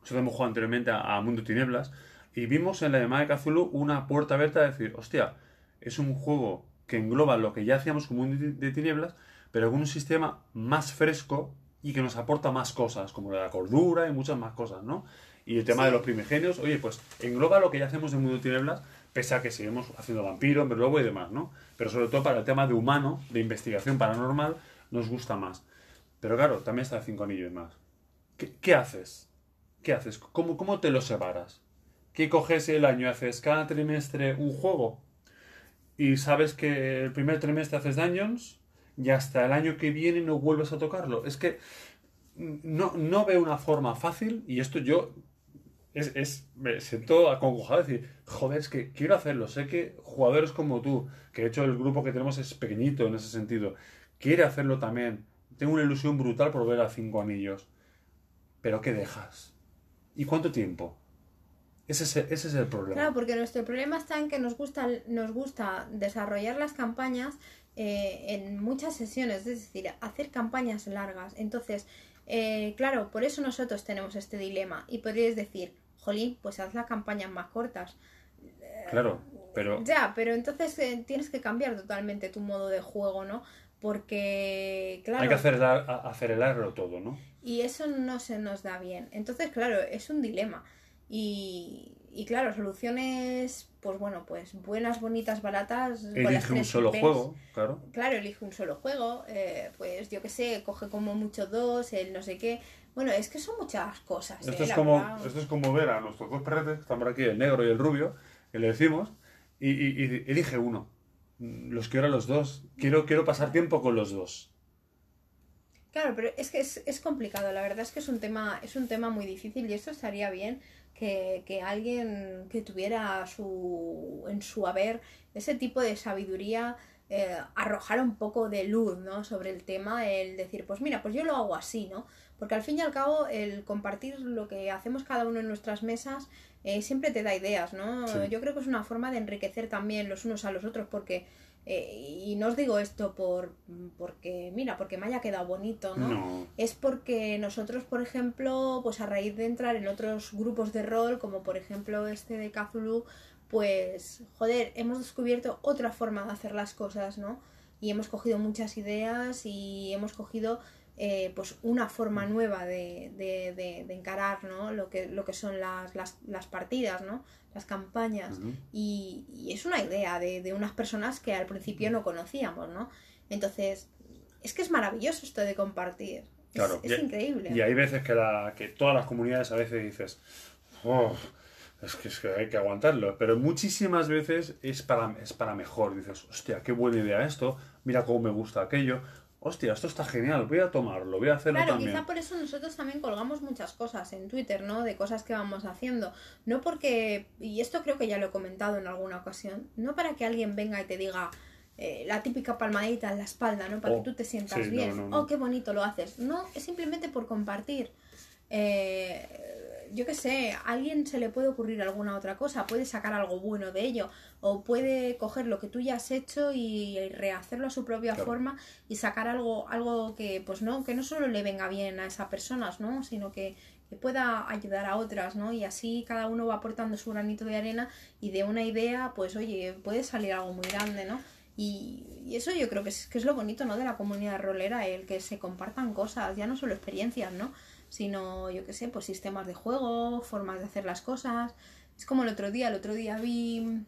nosotros hemos jugado anteriormente a, a Mundo Tinieblas, y vimos en la llamada de Cthulhu una puerta abierta de decir, hostia, es un juego que engloba lo que ya hacíamos con Mundo de Tinieblas, pero con un sistema más fresco y que nos aporta más cosas, como la cordura y muchas más cosas, ¿no? Y el tema Sí. de los primigenios, oye, pues engloba lo que ya hacemos en Mundo de Tinieblas, pese a que seguimos haciendo vampiro, hombre lobo y demás, ¿no? Pero sobre todo para el tema de humano, de investigación paranormal, nos gusta más. Pero claro, también está Cinco Anillos más. ¿Qué, qué haces? ¿Qué haces? ¿Cómo, ¿Cómo te lo separas? ¿Qué coges el año? ¿Haces cada trimestre un juego? Y sabes que el primer trimestre haces Dungeons y hasta el año que viene no vuelves a tocarlo. Es que no, no veo una forma fácil y esto yo es, es- me siento acongojado de decir, joder, es que quiero hacerlo. Sé que jugadores como tú, que de hecho el grupo que tenemos es pequeñito en ese sentido, quiere hacerlo también. Tengo una ilusión brutal por ver a Cinco Anillos. Pero ¿qué dejas? ¿Y cuánto tiempo? Ese es, el- ese es el problema. Claro, porque nuestro problema está en que nos gusta, nos gusta desarrollar las campañas eh, en muchas sesiones, es decir, hacer campañas largas. Entonces, eh, claro, por eso nosotros tenemos este dilema. Y podríais decir, jolín, pues haz las campañas más cortas. Claro, pero Ya, pero entonces eh, tienes que cambiar totalmente tu modo de juego, ¿no? Porque, claro, hay que acelerar, acelerarlo todo, ¿no? y eso no se nos da bien. Entonces, claro, es un dilema. Y, y claro, soluciones, pues bueno, pues buenas, bonitas, baratas. con las Elige un tres solo juego, claro. Claro, elige un solo juego. eh, pues yo qué sé, coge como mucho dos, el no sé qué. Bueno, es que son muchas cosas. Esto eh, es, como, verdad. esto es como ver a nuestros dos perretes, que están por aquí, el negro y el rubio, que le decimos, y, y- y elige uno. Mm, Los quiero a los dos. Quiero, quiero pasar tiempo con los dos. Claro, pero es que es, es complicado, la verdad es que es un tema, es un tema muy difícil y esto estaría bien que, que alguien que tuviera su, en su haber ese tipo de sabiduría eh, arrojara un poco de luz ¿no? sobre el tema, el decir, pues mira, pues yo lo hago así, ¿no? Porque al fin y al cabo el compartir lo que hacemos cada uno en nuestras mesas eh, siempre te da ideas, ¿no? Sí. Yo creo que es una forma de enriquecer también los unos a los otros porque... eh, y no os digo esto por porque mira porque me haya quedado bonito no, No. es porque nosotros, por ejemplo, pues a raíz de entrar en otros grupos de rol, como por ejemplo este de Cthulhu, pues, joder, hemos descubierto otra forma de hacer las cosas, ¿no? Y hemos cogido muchas ideas y hemos cogido eh, pues una forma nueva de, de, de- de encarar, ¿no? Lo que, lo que son las, las, las partidas, ¿no? Las campañas. Y, y es una idea de, de unas personas que al principio no conocíamos, ¿no? Entonces, es que es maravilloso esto de compartir. Es- Claro, es, y- increíble. Y hay veces que, la, que todas las comunidades a veces dices, "Oh, es, que, es que hay que aguantarlo. Pero muchísimas veces es para, es para mejor. Dices, hostia, qué buena idea esto, mira cómo me gusta aquello. Hostia, esto está genial, voy a tomarlo, voy a hacerlo Claro, también. quizá por eso nosotros también colgamos muchas cosas en Twitter, ¿no? De cosas que vamos haciendo. No porque, y esto creo que ya lo he comentado en alguna ocasión, no para que alguien venga y te diga eh, la típica palmadita en la espalda, ¿no? Para Oh, que tú te sientas sí, no, bien. no, no. Oh, qué bonito lo haces. No, es simplemente por compartir. Eh, yo qué sé, a alguien se le puede ocurrir alguna otra cosa, puede sacar algo bueno de ello, o puede coger lo que tú ya has hecho y rehacerlo a su propia Claro. forma y sacar algo, algo que, pues no, que no solo le venga bien a esas personas, ¿no? Sino que, que pueda ayudar a otras, ¿no? Y así cada uno va aportando su granito de arena y de una idea, pues oye, puede salir algo muy grande, ¿no? Y, y eso yo creo que es, que es lo bonito, ¿no? De la comunidad rolera, el que se compartan cosas, ya no solo experiencias, ¿no? Sino, yo qué sé, pues sistemas de juego, formas de hacer las cosas. Es como el otro día, el otro día vi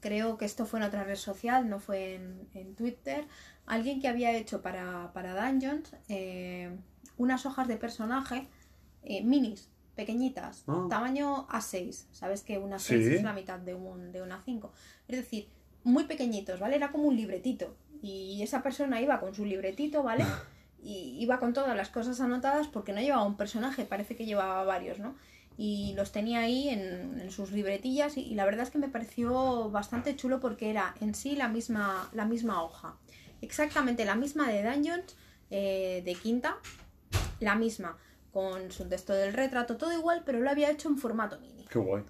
creo que esto fue en otra red social, no fue en, en Twitter, alguien que había hecho para, para Dungeons eh, unas hojas de personaje eh, minis, pequeñitas, Ah. tamaño A6, sabes que una Sí. 6 es la mitad de, un, de una 5, es decir, muy pequeñitos, ¿vale? Era como un libretito y esa persona iba con su libretito, ¿vale? Y iba con todas las cosas anotadas porque no llevaba un personaje, parece que llevaba varios, ¿no? Y los tenía ahí en, en sus libretillas y, y la verdad es que me pareció bastante chulo porque era en sí la misma, la misma hoja. Exactamente la misma de Dungeons, eh, de quinta, la misma, con su texto del retrato, todo igual, pero lo había hecho en formato mini. Qué guay.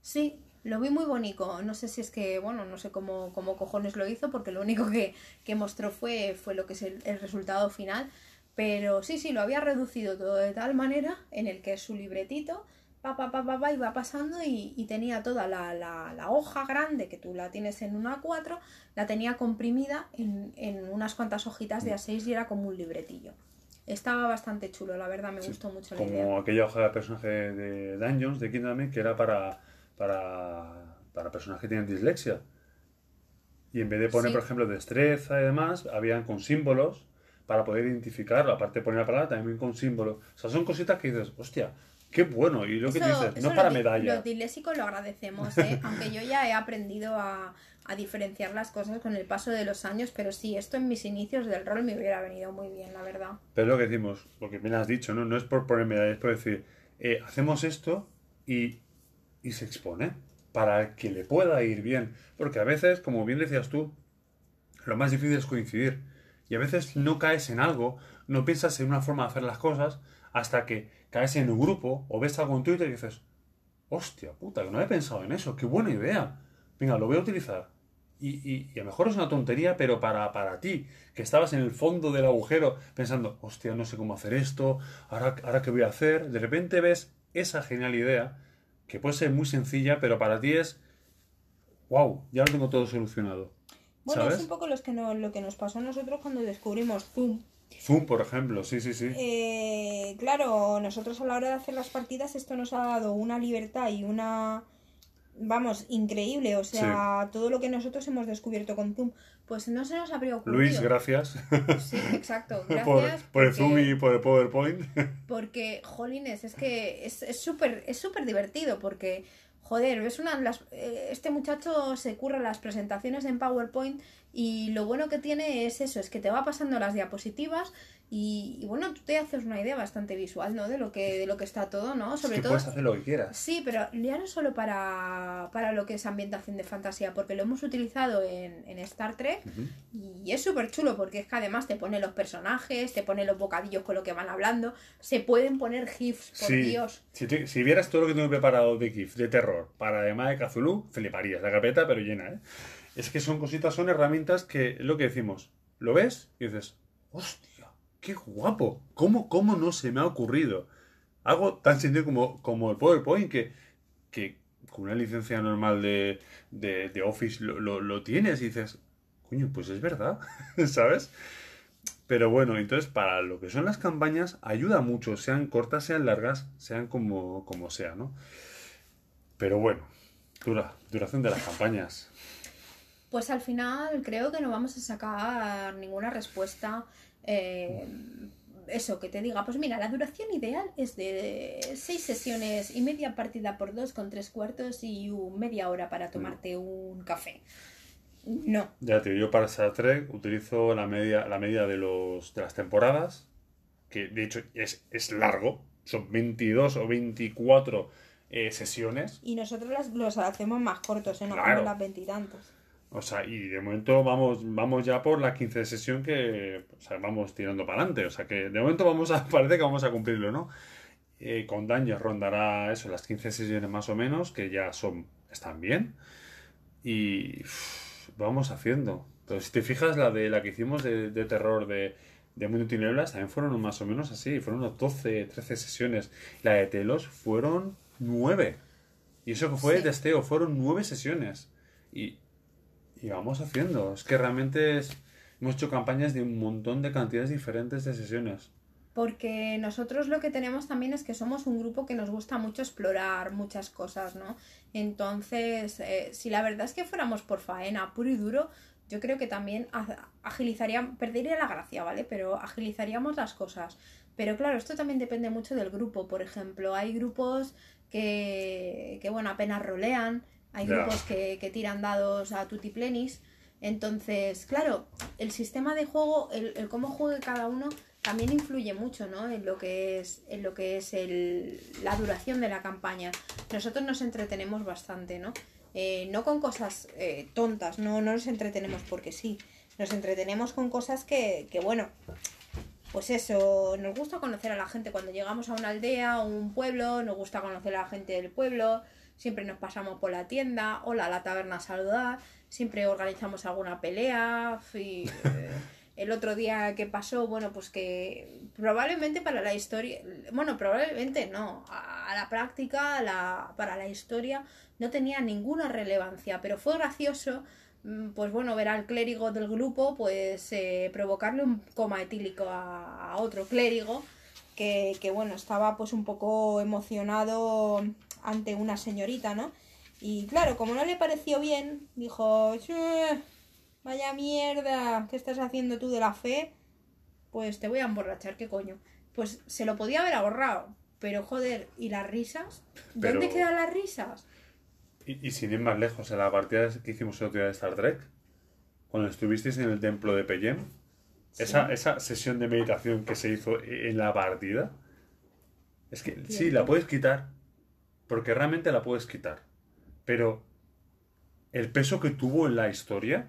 Sí, lo vi muy bonito. No sé si es que, bueno, no sé cómo, cómo cojones lo hizo, porque lo único que, que mostró fue, fue lo que es el, el resultado final. Pero sí, sí, lo había reducido todo de tal manera en el que su libretito, pa, pa, pa, pa, pa, iba pasando y, y tenía toda la, la, la hoja grande, que tú la tienes en una A4, la tenía comprimida en, en unas cuantas hojitas de A6 y era como un libretillo. Estaba bastante chulo, la verdad, me Sí, gustó mucho la idea. Como aquella hoja de personaje de Dungeons, de Kingdom que era para, para, para personas que tienen dislexia. Y en vez de poner, Sí. por ejemplo, destreza y demás, habían con símbolos para poder identificarlo. Aparte de poner la palabra, también con símbolos. O sea, son cositas que dices, hostia, qué bueno. Y lo que dices, no para medalla. Los dilésicos lo agradecemos, ¿eh? aunque yo ya he aprendido a, a diferenciar las cosas con el paso de los años, pero sí, esto en mis inicios del rol me hubiera venido muy bien, la verdad. Pero es lo que decimos, porque me lo has dicho, ¿no? No es por poner medalla, es por decir, eh, hacemos esto y, y se expone para que le pueda ir bien. Porque a veces, como bien decías tú, lo más difícil es coincidir. Y a veces no caes en algo, no piensas en una forma de hacer las cosas, hasta que caes en un grupo o ves algo en Twitter y dices, hostia puta, que no he pensado en eso, qué buena idea. Venga, lo voy a utilizar. Y, y- a lo mejor es una tontería, pero para, para ti, que estabas en el fondo del agujero pensando, hostia, no sé cómo hacer esto, ahora, ahora qué voy a hacer, de repente ves esa genial idea, que puede ser muy sencilla, pero para ti es, wow, ya lo tengo todo solucionado. Bueno, ¿Sabes? es un poco los que no- lo que nos pasó a nosotros cuando descubrimos Zoom. Zoom, por ejemplo, sí, sí, sí. Eh, claro, nosotros a la hora de hacer las partidas esto nos ha dado una libertad y una, vamos, increíble. O sea, todo lo que nosotros hemos descubierto con Zoom, pues no se nos habría ocurrido. Luis, gracias Sí, exacto. por, Gracias. por el porque- Zoom y por el PowerPoint. Porque, jolines, es que es es súper es súper divertido porque, joder, ves una las, eh, este muchacho se curra las presentaciones en PowerPoint y lo bueno que tiene es eso, es que te va pasando las diapositivas y, y, bueno, tú te haces una idea bastante visual, ¿no? De lo que, de lo que está todo, ¿no? Sobre que todo... puedes hacer lo que quieras. Sí, pero ya no solo para, para lo que es ambientación de fantasía, porque lo hemos utilizado en, en Star Trek y es súper chulo porque es que además te pone los personajes, te pone los bocadillos con lo que van hablando, se pueden poner GIFs, por Sí, Dios. Si, te- si vieras todo lo que tengo preparado de GIF, de terror, para además de Cthulhu, fliparías. La carpeta, pero llena, ¿eh? Es que son cositas, son herramientas que, lo que decimos, lo ves y dices, hostia, qué guapo. ¿Cómo, cómo no se me ha ocurrido? Algo tan sencillo como, como el PowerPoint que, que con una licencia normal de, de, Office lo, lo, lo tienes y dices, coño, pues es verdad, ¿sabes? Pero bueno, entonces para lo que son las campañas ayuda mucho, sean cortas, sean largas, sean como, como sea, ¿no? Pero bueno, dura, duración de las campañas. Pues al final creo que no vamos a sacar ninguna respuesta. eh, eso, que te diga, pues mira, la duración ideal es de seis sesiones y media partida por dos con tres cuartos y un- media hora para tomarte un café. No, Ya te digo, yo para Star Trek utilizo la media, la media de, los, de las temporadas, que de hecho es, es largo, son 22 o 24 eh, sesiones. Y nosotros las, los hacemos más cortos, ¿eh? No Claro. como las veintitantos. O sea, y de momento vamos, vamos ya por la 15 sesión que o sea, vamos tirando para adelante. O sea que de momento vamos a, parece que vamos a cumplirlo, ¿no? Eh, con Dungeons rondará eso, las 15 sesiones más o menos, que ya son, están bien. Y uff, vamos haciendo. Pero si te fijas, la de la que hicimos de, de terror de, de Mundo Tinieblas también fueron más o menos así. Fueron unas 12, 13 sesiones. La de Telos fueron 9. Y eso que fue Sí. de testeo, fueron 9 sesiones. Y, y vamos haciendo. Es que realmente es- hemos hecho campañas de un montón de cantidades diferentes de sesiones. porque nosotros lo que tenemos también es que somos un grupo que nos gusta mucho explorar muchas cosas, ¿no? Entonces, eh, si la verdad es que fuéramos por faena puro y duro, yo creo que también agilizaría, perdería la gracia, ¿vale? Pero agilizaríamos las cosas. Pero claro, esto también depende mucho del grupo. Por ejemplo, hay grupos que, que bueno, apenas rolean, hay grupos que, que, tiran dados a tutiplenis. Entonces, claro, el sistema de juego, el, el cómo juegue cada uno, también influye mucho ¿no? en lo que es, en lo que es el, la duración de la campaña. Nosotros nos entretenemos bastante, ¿no? Eh, no con cosas eh, tontas, no, no nos entretenemos porque sí. Nos entretenemos con cosas que, que, bueno, pues eso, nos gusta conocer a la gente cuando llegamos a una aldea o un pueblo, nos gusta conocer a la gente del pueblo, siempre nos pasamos por la tienda, hola, a la taberna saludar, siempre organizamos alguna pelea y... Eh, el otro día que pasó, bueno, pues que probablemente para la historia, bueno, probablemente no, a, la práctica, la, para la historia no tenía ninguna relevancia, pero fue gracioso, mm, pues bueno, ver al clérigo del grupo, pues eh, provocarle un coma etílico a, otro clérigo, que, que, bueno, estaba pues un poco emocionado ante una señorita, ¿no? Y claro, como no le pareció bien, dijo, vaya mierda, ¿qué estás haciendo tú de la fe? Pues te voy a emborrachar, ¿qué coño? Pues se lo podía haber ahorrado, pero joder, ¿y las risas? ¿Dónde quedan las risas? Y, sin ir más lejos, en la partida que hicimos el otro día de Star Trek, cuando estuvisteis en el templo de Peyem, esa, esa sesión de meditación que se hizo en la partida, es que sí, la puedes quitar, porque realmente la puedes quitar, pero el peso que tuvo en la historia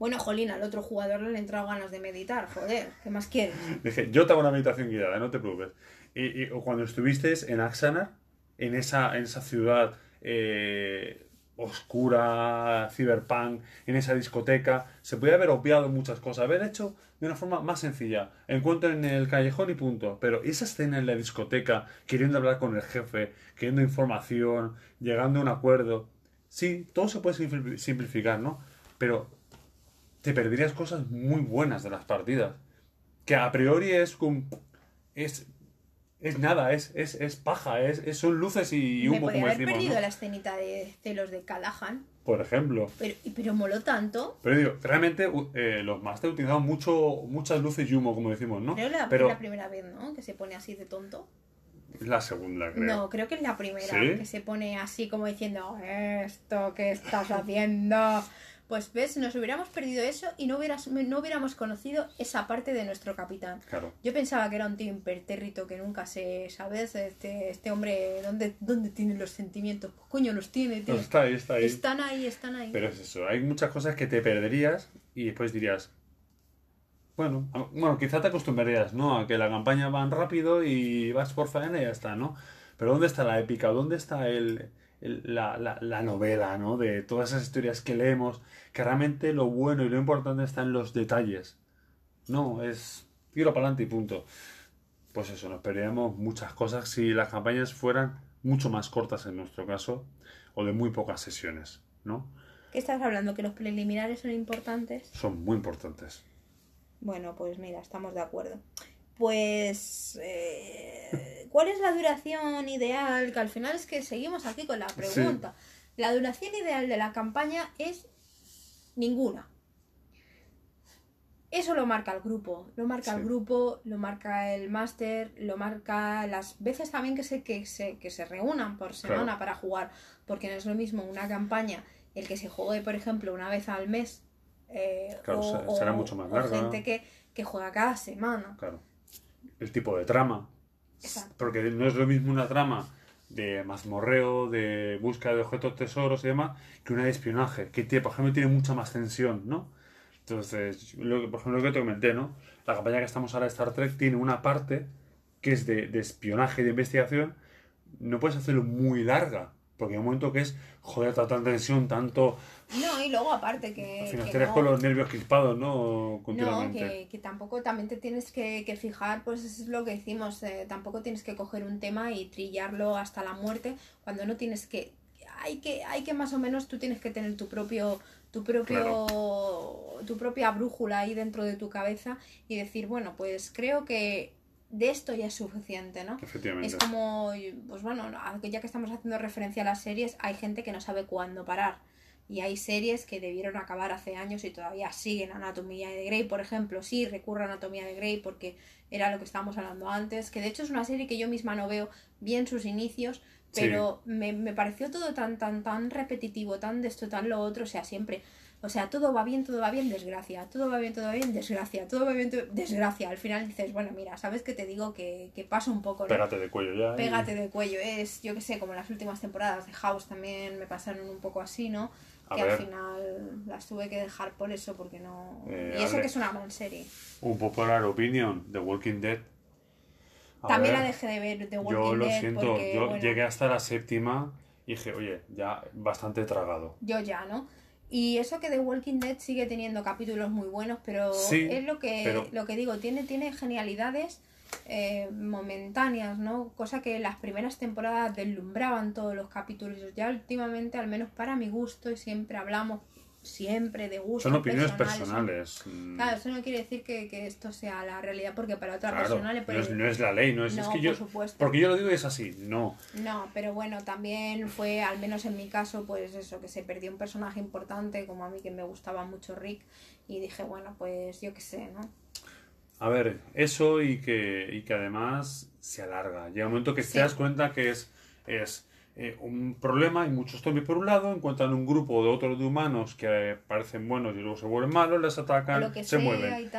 bueno, Jolín, al otro jugador le han entrado ganas de meditar, joder, ¿qué más quieres? Dije, yo te hago una meditación guiada, no te preocupes. Y, cuando estuviste en Axanar, en esa, en esa ciudad eh, oscura, cyberpunk, en esa discoteca, se podía haber obviado muchas cosas, haber hecho de una forma más sencilla. Encuentro en el callejón y punto. Pero esa escena en la discoteca, queriendo hablar con el jefe, queriendo información, llegando a un acuerdo. Sí, todo se puede simplificar, ¿no? Pero te perderías cosas muy buenas de las partidas. Que a priori es es es nada, es, es, es paja, es, son luces y humo, Me como haber perdido la escenita de celos de Callahan. Por ejemplo. Pero, pero moló tanto. Pero digo, realmente eh, los Master utilizado mucho, muchas luces y humo, como decimos, ¿no? Creo que pero... es la primera vez, ¿no? Que se pone así de tonto. Es la segunda, creo. No, creo que es la primera que se pone así como diciendo, esto que estás haciendo. Pues ves, nos hubiéramos perdido eso y no, hubieras, no hubiéramos conocido esa parte de nuestro capitán. Claro. Yo pensaba que era un tío impertérrito que nunca se, ¿sabes? Este, este hombre, ¿dónde, ¿dónde tiene los sentimientos? Pues coño, los tiene, tío. está ahí, está ahí. Están ahí, están ahí. Pero es eso, hay muchas cosas que te perderías y después dirías, bueno, bueno, quizá te acostumbrarías, ¿no? A que la campaña va rápido y vas por faena y ya está, ¿no? Pero ¿dónde está la épica? ¿Dónde está el, la, la, la, novela, ¿no? De todas esas historias que leemos, que realmente lo bueno y lo importante está en los detalles. No, es tiro para adelante y punto. Pues eso, nos perderíamos muchas cosas si las campañas fueran mucho más cortas en nuestro caso, o de muy pocas sesiones, ¿no? ¿Qué estás hablando? ¿Que los preliminares son importantes? Son muy importantes. Bueno, pues mira, estamos de acuerdo. Pues, eh, ¿cuál es la duración ideal? Que al final es que seguimos aquí con la pregunta. La duración ideal de la campaña es ninguna. Eso lo marca el grupo, lo marca el grupo, lo marca el máster, lo marca las veces también que se, que se, que se reúnan por semana para jugar, porque no es lo mismo una campaña, el que se juegue, por ejemplo, una vez al mes, eh, o, será mucho más larga. gente que, que juega cada semana. Claro el tipo de trama. Porque no es lo mismo una trama de mazmorreo, de búsqueda de objetos, tesoros y demás, que una de espionaje, que tiene, por ejemplo tiene mucha más tensión, ¿no? Entonces, lo, por ejemplo, lo que te comenté, ¿no? La campaña que estamos ahora de Star Trek tiene una parte que es de, de espionaje y de investigación, no puedes hacerlo muy larga, porque hay un momento que es, joder, tanta tensión, tanto... No, y luego aparte que... Al final tienes con los nervios crispados, ¿no? Continuamente. No, que, que, tampoco también te tienes que, que, fijar, pues es lo que decimos, eh, tampoco tienes que coger un tema y trillarlo hasta la muerte, cuando no tienes que... hay que, hay que más o menos, tú tienes que tener tu propio, tu propio, tu propia brújula ahí dentro de tu cabeza y decir, bueno, pues creo que de esto ya es suficiente, ¿no? Efectivamente. Es como, pues bueno, ya que estamos haciendo referencia a las series, hay gente que no sabe cuándo parar. Y hay series que debieron acabar hace años y todavía siguen. Anatomía de Grey, por ejemplo, sí recurre a Anatomía de Grey porque era lo que estábamos hablando antes. Que de hecho es una serie que yo misma no veo bien sus inicios, pero me, me pareció todo tan, tan, tan repetitivo, tan de esto, tan lo otro. O sea, siempre o sea, todo va bien, todo va bien, desgracia. Todo va bien, todo va bien, desgracia. Todo va bien, desgracia. Al final dices, bueno, mira, ¿sabes qué te digo? Que, que pasa un poco. ¿no? Pégate de cuello ya. Pégate de cuello. Es, yo qué sé, como las últimas temporadas de House también me pasaron un poco así, ¿no? que al final las tuve que dejar por eso, porque no. Eh, y eso que es una gran serie. Un popular opinion, The Walking Dead. también la dejé de ver, The Walking Dead. Yo lo siento, yo llegué hasta la séptima y dije, oye, ya bastante tragado. Yo ya, ¿no? Y eso que The Walking Dead sigue teniendo capítulos muy buenos, pero es lo que, lo que digo, tiene, tiene genialidades eh, momentáneas, ¿no? Cosa que las primeras temporadas deslumbraban todos los capítulos. Ya últimamente, al menos para mi gusto, y siempre hablamos siempre de gusto. Son opiniones personales. Mm. Claro, eso no quiere decir que, esto sea la realidad, porque para otra persona le puede... no, es, no es la ley, no es, que yo... Porque yo lo digo es así, no. No, pero bueno, también fue, al menos en mi caso, pues eso, que se perdió un personaje importante, como a mí que me gustaba mucho Rick, y dije, bueno, pues yo qué sé, ¿no? A ver, eso y que, y que además se alarga. Llega un momento que te das cuenta que es... es eh, un problema y muchos zombies por un lado, encuentran un grupo de otros de humanos que parecen buenos y luego se vuelven malos, les atacan, se mueven.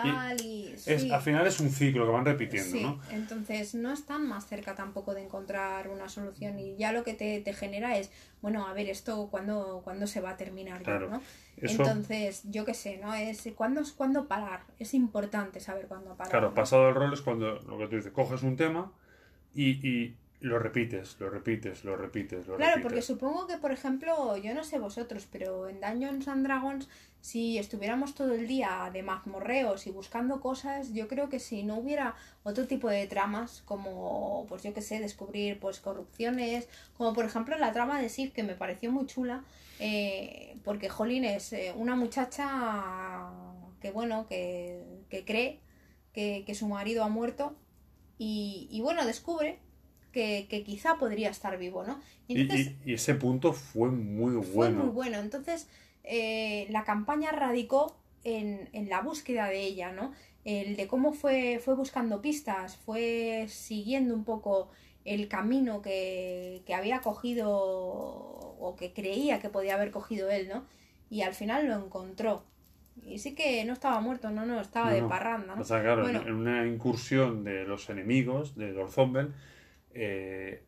Y es, Al final es un ciclo que van repitiendo, ¿no? Entonces no están más cerca tampoco de encontrar una solución y ya lo que te, te genera es, bueno, a ver, esto cuándo, cuándo se va a terminar ¿no? Entonces, yo qué sé, ¿no? Es ¿cuándo, es cuándo parar. Es importante saber cuándo parar. Claro, pasado el rol es cuando lo que tú dices, coges un tema y lo repites, lo repites, lo repites, lo claro, porque supongo que, por ejemplo, yo no sé vosotros, pero en Dungeons and Dragons, si estuviéramos todo el día de mazmorreos y buscando cosas, yo creo que si no hubiera otro tipo de tramas, como, pues yo qué sé, descubrir pues corrupciones, como por ejemplo la trama de Sif, que me pareció muy chula, eh, porque Jolín es eh, una muchacha que, bueno, que, que cree que, que su marido ha muerto y, y bueno, descubre que, quizá podría estar vivo, ¿no? Y, ese punto fue muy bueno. Fue muy bueno. Entonces, eh, la campaña radicó en, la búsqueda de ella, ¿no? El de cómo fue, fue buscando pistas, fue siguiendo un poco el camino que, que había cogido o que creía que podía haber cogido él, ¿no? Y al final lo encontró. Y sí que no estaba muerto, no, no, estaba de parranda, ¿no? O sea, claro, en, una incursión de los enemigos de Lord Zombel, eh,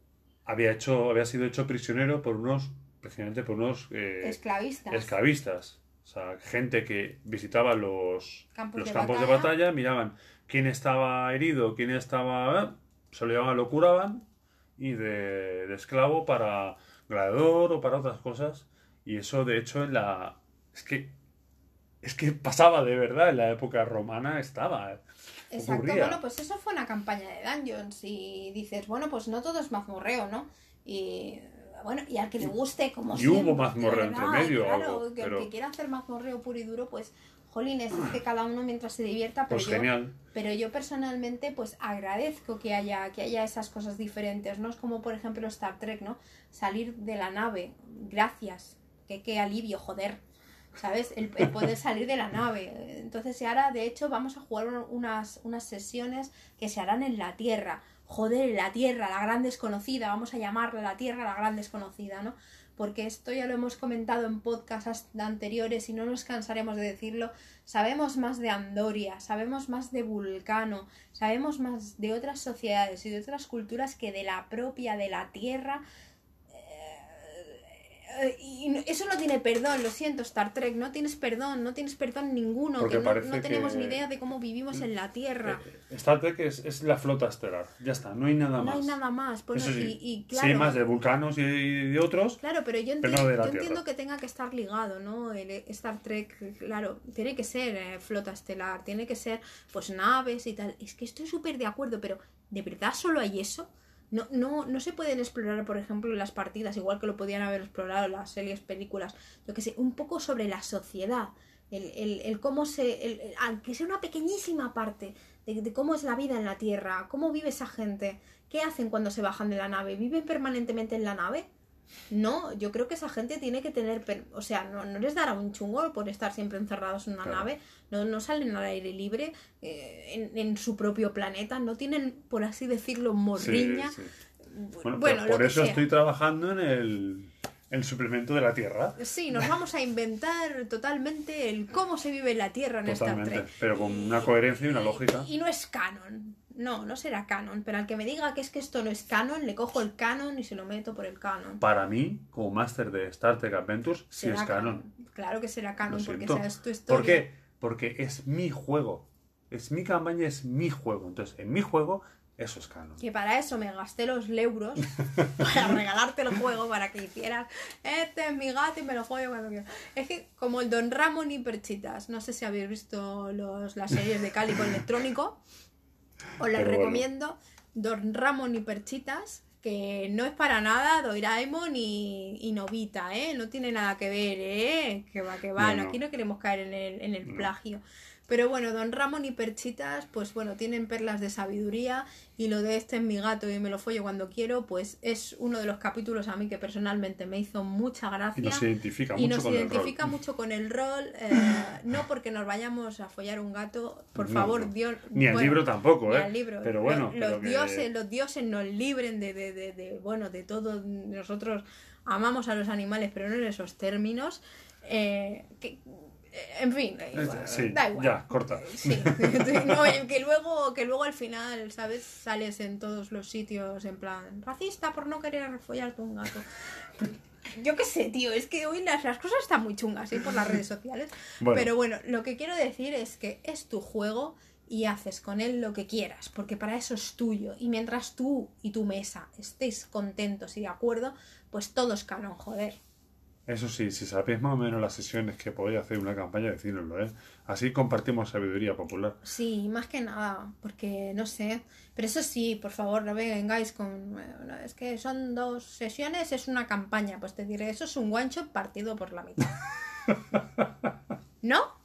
había, hecho, había sido hecho prisionero por unos, precisamente por unos eh, esclavistas. esclavistas. O sea, gente que visitaba los campos, los de, campos batalla. de batalla, miraban quién estaba herido, quién estaba... Eh, se lo llevaban, lo curaban y de, de esclavo para gladiador o para otras cosas. Y eso, de hecho, en la... Es que es que pasaba de verdad en la época romana, estaba. Exacto, bueno, pues eso fue una campaña de Dungeons y dices, bueno, pues no todo es mazmorreo, ¿no? Y bueno, y al que le guste, como y hubo mazmorreo entre medio. Claro, que el que quiera hacer mazmorreo puro y duro, pues, jolín, es que cada uno mientras se divierta, pero, pues yo, genial. pero yo personalmente, pues agradezco que haya, que haya esas cosas diferentes, ¿no? Es como, por ejemplo, Star Trek, ¿no? Salir de la nave, gracias, que qué alivio, joder. ¿Sabes? El, poder salir de la nave. Entonces, ahora, de hecho, vamos a jugar unas, unas sesiones que se harán en la Tierra. Joder, la Tierra, la gran desconocida, vamos a llamarla la Tierra, la gran desconocida, ¿no? Porque esto ya lo hemos comentado en podcasts anteriores y no nos cansaremos de decirlo. Sabemos más de Andoria, sabemos más de Vulcano, sabemos más de otras sociedades y de otras culturas que de la propia de la Tierra y eso no tiene perdón, lo siento, Star Trek, no tienes perdón, no tienes perdón ninguno, que no, tenemos ni idea de cómo vivimos en la Tierra. Eh, Star Trek es, la flota estelar, ya está, no hay nada más. No hay nada más, sí, y, sí, más de vulcanos y de otros. Claro, pero yo, entiendo, yo entiendo que tenga que estar ligado, ¿no? El Star Trek, claro, tiene que ser eh, flota estelar, tiene que ser pues naves y tal. Es que estoy súper de acuerdo, pero ¿de verdad solo hay eso? No, no, no se pueden explorar, por ejemplo, las partidas, igual que lo podían haber explorado las series, películas, yo que sé, un poco sobre la sociedad, el, el, el cómo se, el, aunque sea una pequeñísima parte de, de, cómo es la vida en la Tierra, cómo vive esa gente, qué hacen cuando se bajan de la nave, viven permanentemente en la nave. No, yo creo que esa gente tiene que tener, o sea, no, no, les dará un chungo por estar siempre encerrados en una claro. nave, no, no, salen al aire libre eh, en, en, su propio planeta, no tienen, por así decirlo, morriña. Sí, sí. Bueno, bueno por eso estoy trabajando en el, el, suplemento de la Tierra. Sí, nos vamos a inventar totalmente el cómo se vive la Tierra en Totalmente, Star Trek. Pero con una coherencia y una lógica. Y, y no es canon. No, no será canon, pero al que me diga que es que esto no es canon, le cojo el canon y se lo meto por el canon. Para mí, como máster de Star Trek Adventures, sí es canon. canon. Claro que será canon, porque esa es tu historia. ¿Por qué? Porque es mi juego. Es mi campaña, es mi juego. Entonces, en mi juego, eso es canon. Que para eso me gasté los euros para regalarte el juego, para que hicieras, este es mi gato y me lo juego cuando quiero. Es que como el Don Ramón y Perchitas, no sé si habéis visto los, las series de Cálico Electrónico, os las Pero recomiendo. Don Ramón y Perchitas, que no es para nada Doraemon y, y Novita, ¿eh? No tiene nada que ver, ¿eh? Que va, que va. No, no. Aquí no queremos caer en el, en el plagio. Pero bueno, Don Ramón y Perchitas, pues bueno, tienen perlas de sabiduría y lo de este es mi gato y me lo follo cuando quiero, pues es uno de los capítulos a mí que personalmente me hizo mucha gracia. Y nos identifica Y mucho nos con identifica el rol. mucho con el rol, eh, no porque nos vayamos a follar un gato, por No, favor. Dios. Ni bueno, libro tampoco, ni ¿eh? al libro. Pero bueno, Los, los pero que- dioses, los dioses nos libren de, de, de, de, bueno, de todo. Nosotros amamos a los animales, pero no en esos términos. Eh, que, en fin, da igual, Sí, da igual. ya, corta. Sí, no, que luego, que luego al final, ¿sabes? Sales en todos los sitios en plan racista por no querer follarte un gato. Yo qué sé, tío, es que hoy las, las cosas están muy chungas ¿eh? por las redes sociales. Bueno. Pero bueno, lo que quiero decir es que es tu juego y haces con él lo que quieras, porque para eso es tuyo. Y mientras tú y tu mesa estéis contentos y de acuerdo, pues todo es canon, joder. Eso sí, si sabéis más o menos las sesiones que podéis hacer una campaña, decídnoslo, ¿eh? Así compartimos sabiduría popular. Sí, más que nada, porque no sé. Pero eso sí, por favor, no vengáis con. bueno, es que son dos sesiones, es una campaña. Pues te diré, eso es un shot partido por la mitad. ¿No?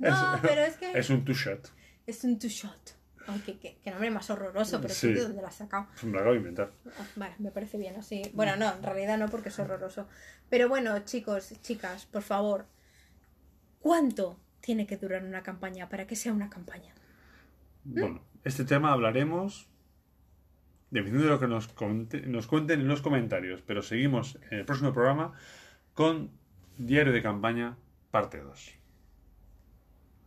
No, Es- pero es que. Es un two-shot. Es un two shot. Ay, qué, qué- qué nombre más horroroso, pero Sí. ¿de dónde lo has sacado? Me lo acabo de inventar. Ah, Vale, me parece bien así. Bueno, no, en realidad no, porque es horroroso. Pero bueno, chicos, chicas, por favor, ¿cuánto tiene que durar una campaña para que sea una campaña? Bueno, este tema hablaremos dependiendo de lo que nos, conte- nos cuenten en los comentarios. Pero seguimos en el próximo programa con Diario de Campaña, parte 2.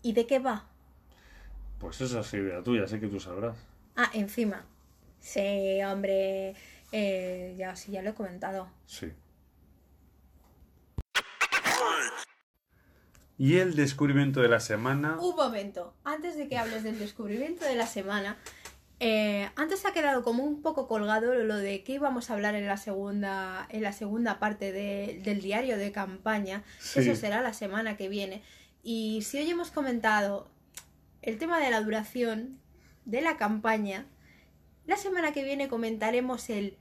¿Y de qué va? Pues esa es idea tuya, sé que tú sabrás. Ah, encima. Sí, hombre. eh, ya, sí, ya lo he comentado. Sí. Y el descubrimiento de la semana. Un momento. Antes de que hables del descubrimiento de la semana, eh, antes ha quedado como un poco colgado lo de que íbamos a hablar en la segunda, en la segunda parte de- del diario de campaña. Sí. Eso será la semana que viene. Y si hoy hemos comentado el tema de la duración de la campaña, la semana que viene comentaremos el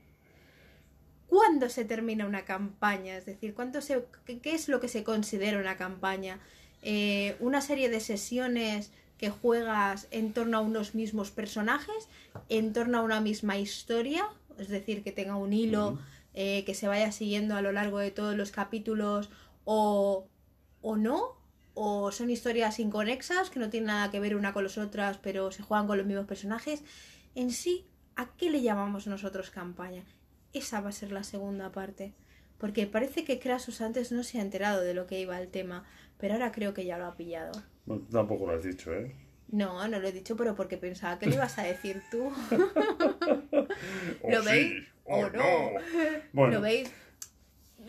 cuándo se termina una campaña, es decir, cuánto se, qué, es lo que se considera una campaña. Eh, una serie de sesiones que juegas en torno a unos mismos personajes, en torno a una misma historia, es decir, que tenga un hilo eh, que se vaya siguiendo a lo largo de todos los capítulos o, o no, o son historias inconexas que no tienen nada que ver una con las otras, pero se juegan con los mismos personajes. En sí, ¿a qué le llamamos nosotros campaña? Esa va a ser la segunda parte. Porque parece que Krasus antes no se ha enterado de lo que iba el tema, pero ahora creo que ya lo ha pillado. No, tampoco lo has dicho, ¿eh? No, no lo he dicho, pero porque pensaba que lo ibas a decir tú. ¿Lo sí, veis? o ¿O no? Bueno, ¿Lo veis?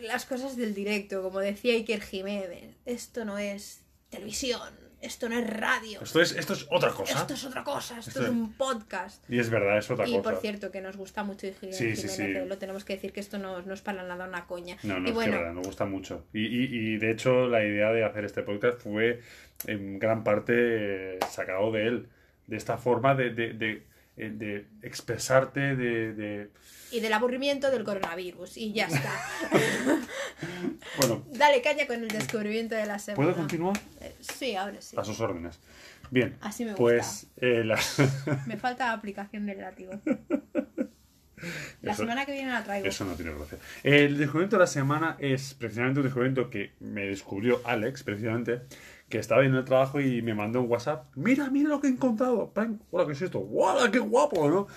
Las cosas del directo, como decía Iker Jiménez, esto no es televisión, esto no es radio, esto es, esto es otra cosa. esto es otra cosa, esto, Esto es un podcast. Y es verdad, es otra Y cosa. por cierto, que nos gusta mucho Iker Sí, sí, Jiménez, sí. eh, lo tenemos que decir que esto no, no es para nada una coña. No, no, y es bueno, que verdad, nos gusta mucho. Y, y, y de hecho, la idea de hacer este podcast fue en gran parte sacado de él. De esta forma de, de- de eh, de expresarte, de, de- Y del aburrimiento del coronavirus. Y ya está. Bueno, Dale caña con el descubrimiento de la semana. ¿puedo continuar? Eh, Sí, ahora sí. A sus órdenes. Bien, Así me pues eh, la- Me falta aplicación del látigo. La Eso- semana que viene la traigo. Eso no tiene gracia. El descubrimiento de la semana es precisamente un descubrimiento que me descubrió Alex, precisamente, que estaba en el trabajo y me mandó un WhatsApp. Mira, mira lo que he encontrado. Plan, Hola, ¿qué es esto? ¡Guau, qué guapo! ¿no?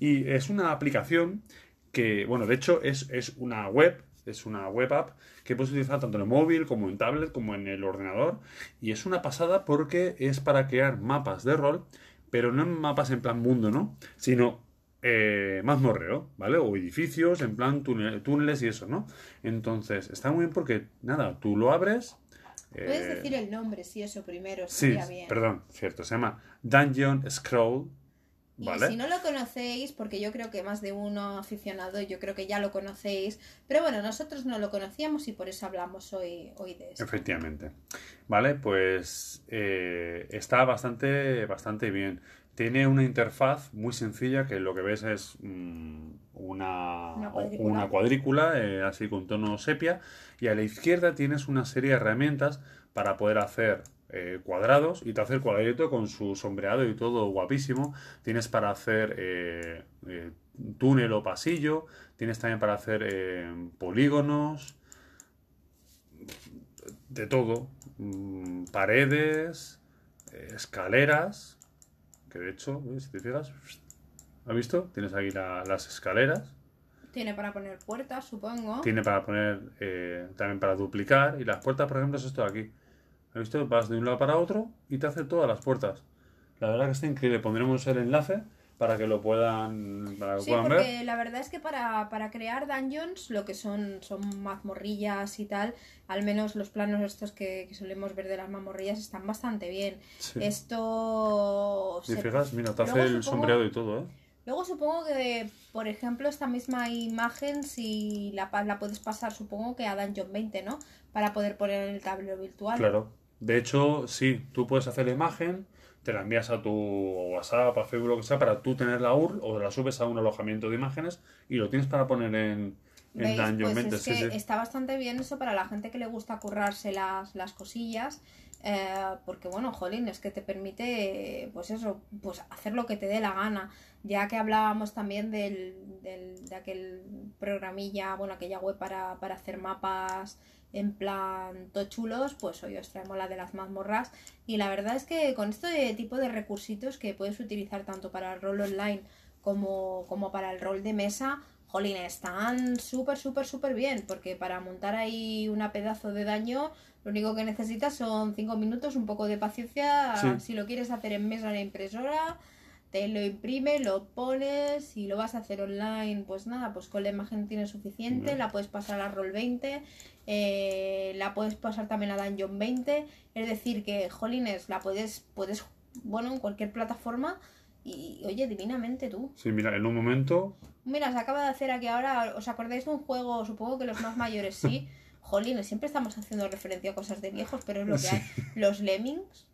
Y es una aplicación que, bueno, de hecho es, es una web, es una web app que puedes utilizar tanto en el móvil como en tablet como en el ordenador. Y es una pasada porque es para crear mapas de rol, pero no mapas en plan mundo, ¿no? Sino eh, mazmorreo, ¿vale? O edificios, en plan túnel- túneles y eso, ¿no? Entonces, está muy bien porque, nada, tú lo abres. Puedes eh, decir el nombre, si eso primero, Sí, sería bien. perdón, cierto, se llama Dungeon Scroll, Y ¿vale? si no lo conocéis, porque yo creo que más de uno aficionado, yo creo que ya lo conocéis, pero bueno, nosotros no lo conocíamos y por eso hablamos hoy, hoy de eso. Efectivamente. Vale, pues eh, está bastante, bastante bien. Tiene una interfaz muy sencilla que lo que ves es mm, una, Una cuadrícula. una cuadrícula, eh, así con tono sepia y a la izquierda tienes una serie de herramientas para poder hacer eh, cuadrados y te hace el cuadrito con su sombreado y todo guapísimo. Tienes para hacer eh, eh, túnel o pasillo, tienes también para hacer polígonos, de todo. Mm, paredes, escaleras, que de hecho, si te fijas, ¿has visto? Tienes aquí la- las escaleras. Tiene para poner puertas, supongo. Tiene para poner, eh, también para duplicar. Y las puertas, por ejemplo, es esto de aquí. ¿Has visto? Vas de un lado para otro y te hace todas las puertas. La verdad que está increíble. Pondremos el enlace para que lo puedan, para que Sí, puedan ver. porque la verdad es que para, para crear dungeons, lo que son, son mazmorrillas y tal, al menos los planos estos que, que solemos ver de las mazmorrillas están bastante bien. Sí. Esto... Si se- fijas, mira, te hace Luego el supongo- sombreado y todo, ¿eh? Luego supongo que, por ejemplo, esta misma imagen, si la, la puedes pasar, supongo que a Dungeon 20, ¿no? Para poder poner en el tablero virtual. Claro. De hecho, sí, tú puedes hacer la imagen, te la envías a tu WhatsApp, a Facebook, lo que sea, para tú tener la URL o la subes a un alojamiento de imágenes y lo tienes para poner en. Dungeon Pues 20. es sí, que sí. está bastante bien eso para la gente que le gusta currarse las, las cosillas. Eh, porque bueno, jolín, es que te permite, pues eso, pues hacer lo que te dé la gana. Ya que hablábamos también del, del- de aquel programilla, bueno, aquella web para, para hacer mapas en plan tochulos, pues hoy os traemos la de las mazmorras. Y la verdad es que con este tipo de recursitos que puedes utilizar tanto para el rol online como, como para el rol de mesa, jolín, están súper, súper, súper bien. Porque para montar ahí una pedazo de daño, lo único que necesitas son 5 minutos, un poco de paciencia. Sí. Si lo quieres hacer en mesa en la impresora, te lo imprime, lo pones, si lo vas a hacer online, pues nada, pues con la imagen tienes suficiente, la puedes pasar a Roll 20, eh, la puedes pasar también a Dungeon 20, es decir que, jolines, la puedes, puedes, bueno, en cualquier plataforma y, oye, divinamente tú. Sí, mira, en un momento, Mira, se acaba de hacer aquí ahora, ¿os acordáis de un juego? Supongo que los más mayores sí. Jolines, siempre estamos haciendo referencia a cosas de viejos, pero es lo que hay. Los Lemmings,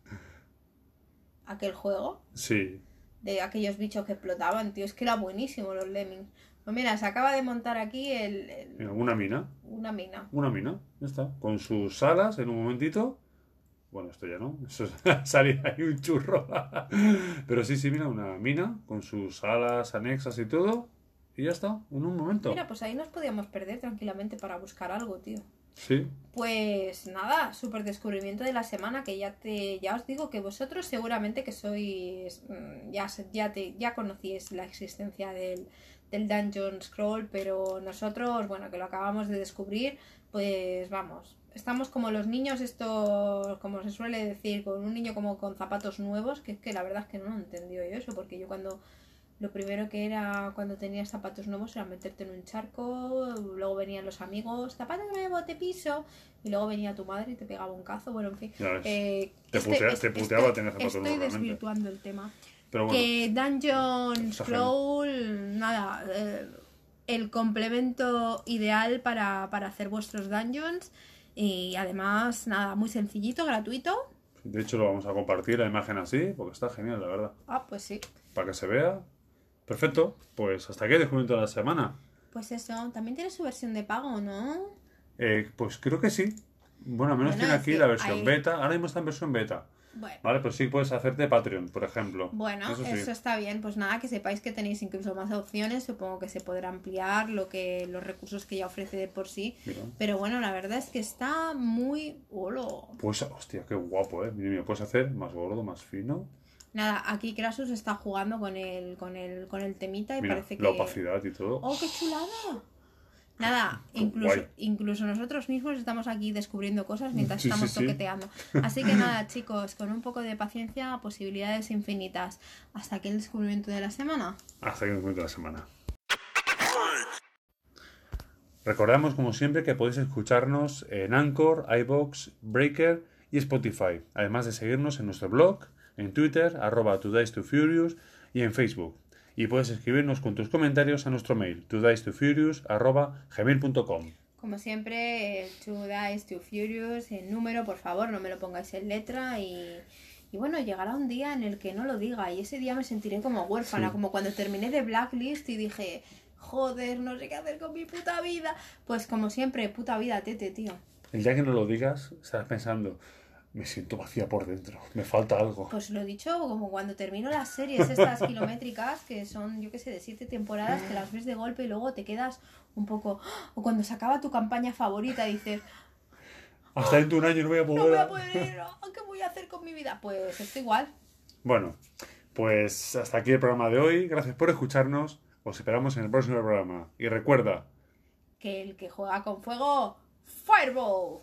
aquel juego sí, de aquellos bichos que explotaban, tío. Es que era buenísimo los Lemmings. Pues mira, se acaba de montar aquí el, una mina, una mina. una mina, ya está, con sus alas en un momentito. Bueno, esto ya no, eso es salir ahí un churro. Pero sí, sí, mira, una mina con sus alas anexas y todo. Y ya está, en un momento. Mira, pues ahí nos podíamos perder tranquilamente para buscar algo, tío. Pues nada, súper descubrimiento de la semana que ya te ya os digo que vosotros seguramente que sois mm, ya ya te ya conocíais la existencia del del Dungeon Scroll, pero nosotros, bueno, que lo acabamos de descubrir, pues vamos, estamos como los niños estos, como se suele decir, con un niño como con zapatos nuevos, que es que la verdad es que no lo he entendido yo eso, porque yo cuando lo primero que era cuando tenías zapatos nuevos era meterte en un charco, luego venían los amigos, zapato nuevo, te piso, y luego venía tu madre y te pegaba un cazo, bueno, en fin. Eh, Te putea- te puteaba tener zapatos Estoy nuevos, realmente. desvirtuando el tema. Pero bueno, Que Dungeon. Scroll, nada, eh, el complemento ideal para, para hacer vuestros dungeons y además, nada, muy sencillito, gratuito. de hecho lo vamos a compartir la imagen así, porque está genial, la verdad. Ah, pues sí. Para que se vea. Perfecto, pues hasta aquí el descubrimiento de la semana. Pues eso, también tiene su versión de pago, ¿no? Eh, pues creo que sí. Bueno, al menos Bueno, tiene aquí la versión hay- beta. Ahora mismo está en versión beta. Bueno. Vale, pues sí puedes hacerte Patreon, por ejemplo. Bueno, Eso está bien. Pues nada, que sepáis que tenéis incluso más opciones. Supongo que se podrá ampliar lo que los recursos que ya ofrece de por sí. Mira. Pero bueno, la verdad es que está muy... ¡Holo! Pues, hostia, qué guapo, ¿eh? Mira, mira, puedes hacer más gordo, más fino. Nada, aquí Krasus está jugando con el, con el, con el temita y Mira, parece que... la opacidad y todo. ¡Oh, qué chulada! Nada, incluso, incluso nosotros mismos estamos aquí descubriendo cosas mientras Sí, estamos sí. toqueteando. Así que nada, chicos, con un poco de paciencia, posibilidades infinitas. Hasta aquí el descubrimiento de la semana. Hasta aquí el momento de la semana. Recordamos, como siempre, que podéis escucharnos en Anchor, iBox, Breaker y Spotify, además de seguirnos en nuestro blog, en Twitter, arroba today's2furious y en Facebook. Y puedes escribirnos con tus comentarios a nuestro mail, today's2furious arroba gmail.com. Como siempre, eh, Two Dice, Two Furious, en número, por favor, no me lo pongáis en letra y... Y bueno, llegará un día en el que no lo diga y ese día me sentiré como huérfana, Sí. como cuando terminé de Blacklist y dije, joder, no sé qué hacer con mi puta vida. Pues como siempre, puta vida, tete, tío. El día que no lo digas, estarás pensando, me siento vacía por dentro, me falta algo. Pues lo he dicho, como cuando termino las series estas kilométricas, que son, yo qué sé, de siete temporadas, que las ves de golpe y luego te quedas un poco... O cuando se acaba tu campaña favorita dices, Hasta dentro de un año no voy a poder... no voy a poder ir, oh, ¿qué voy a hacer con mi vida? Pues esto igual. Bueno, pues hasta aquí el programa de hoy. Gracias por escucharnos. Os esperamos en el próximo programa. Y recuerda, Que el que juega con fuego, Fireball.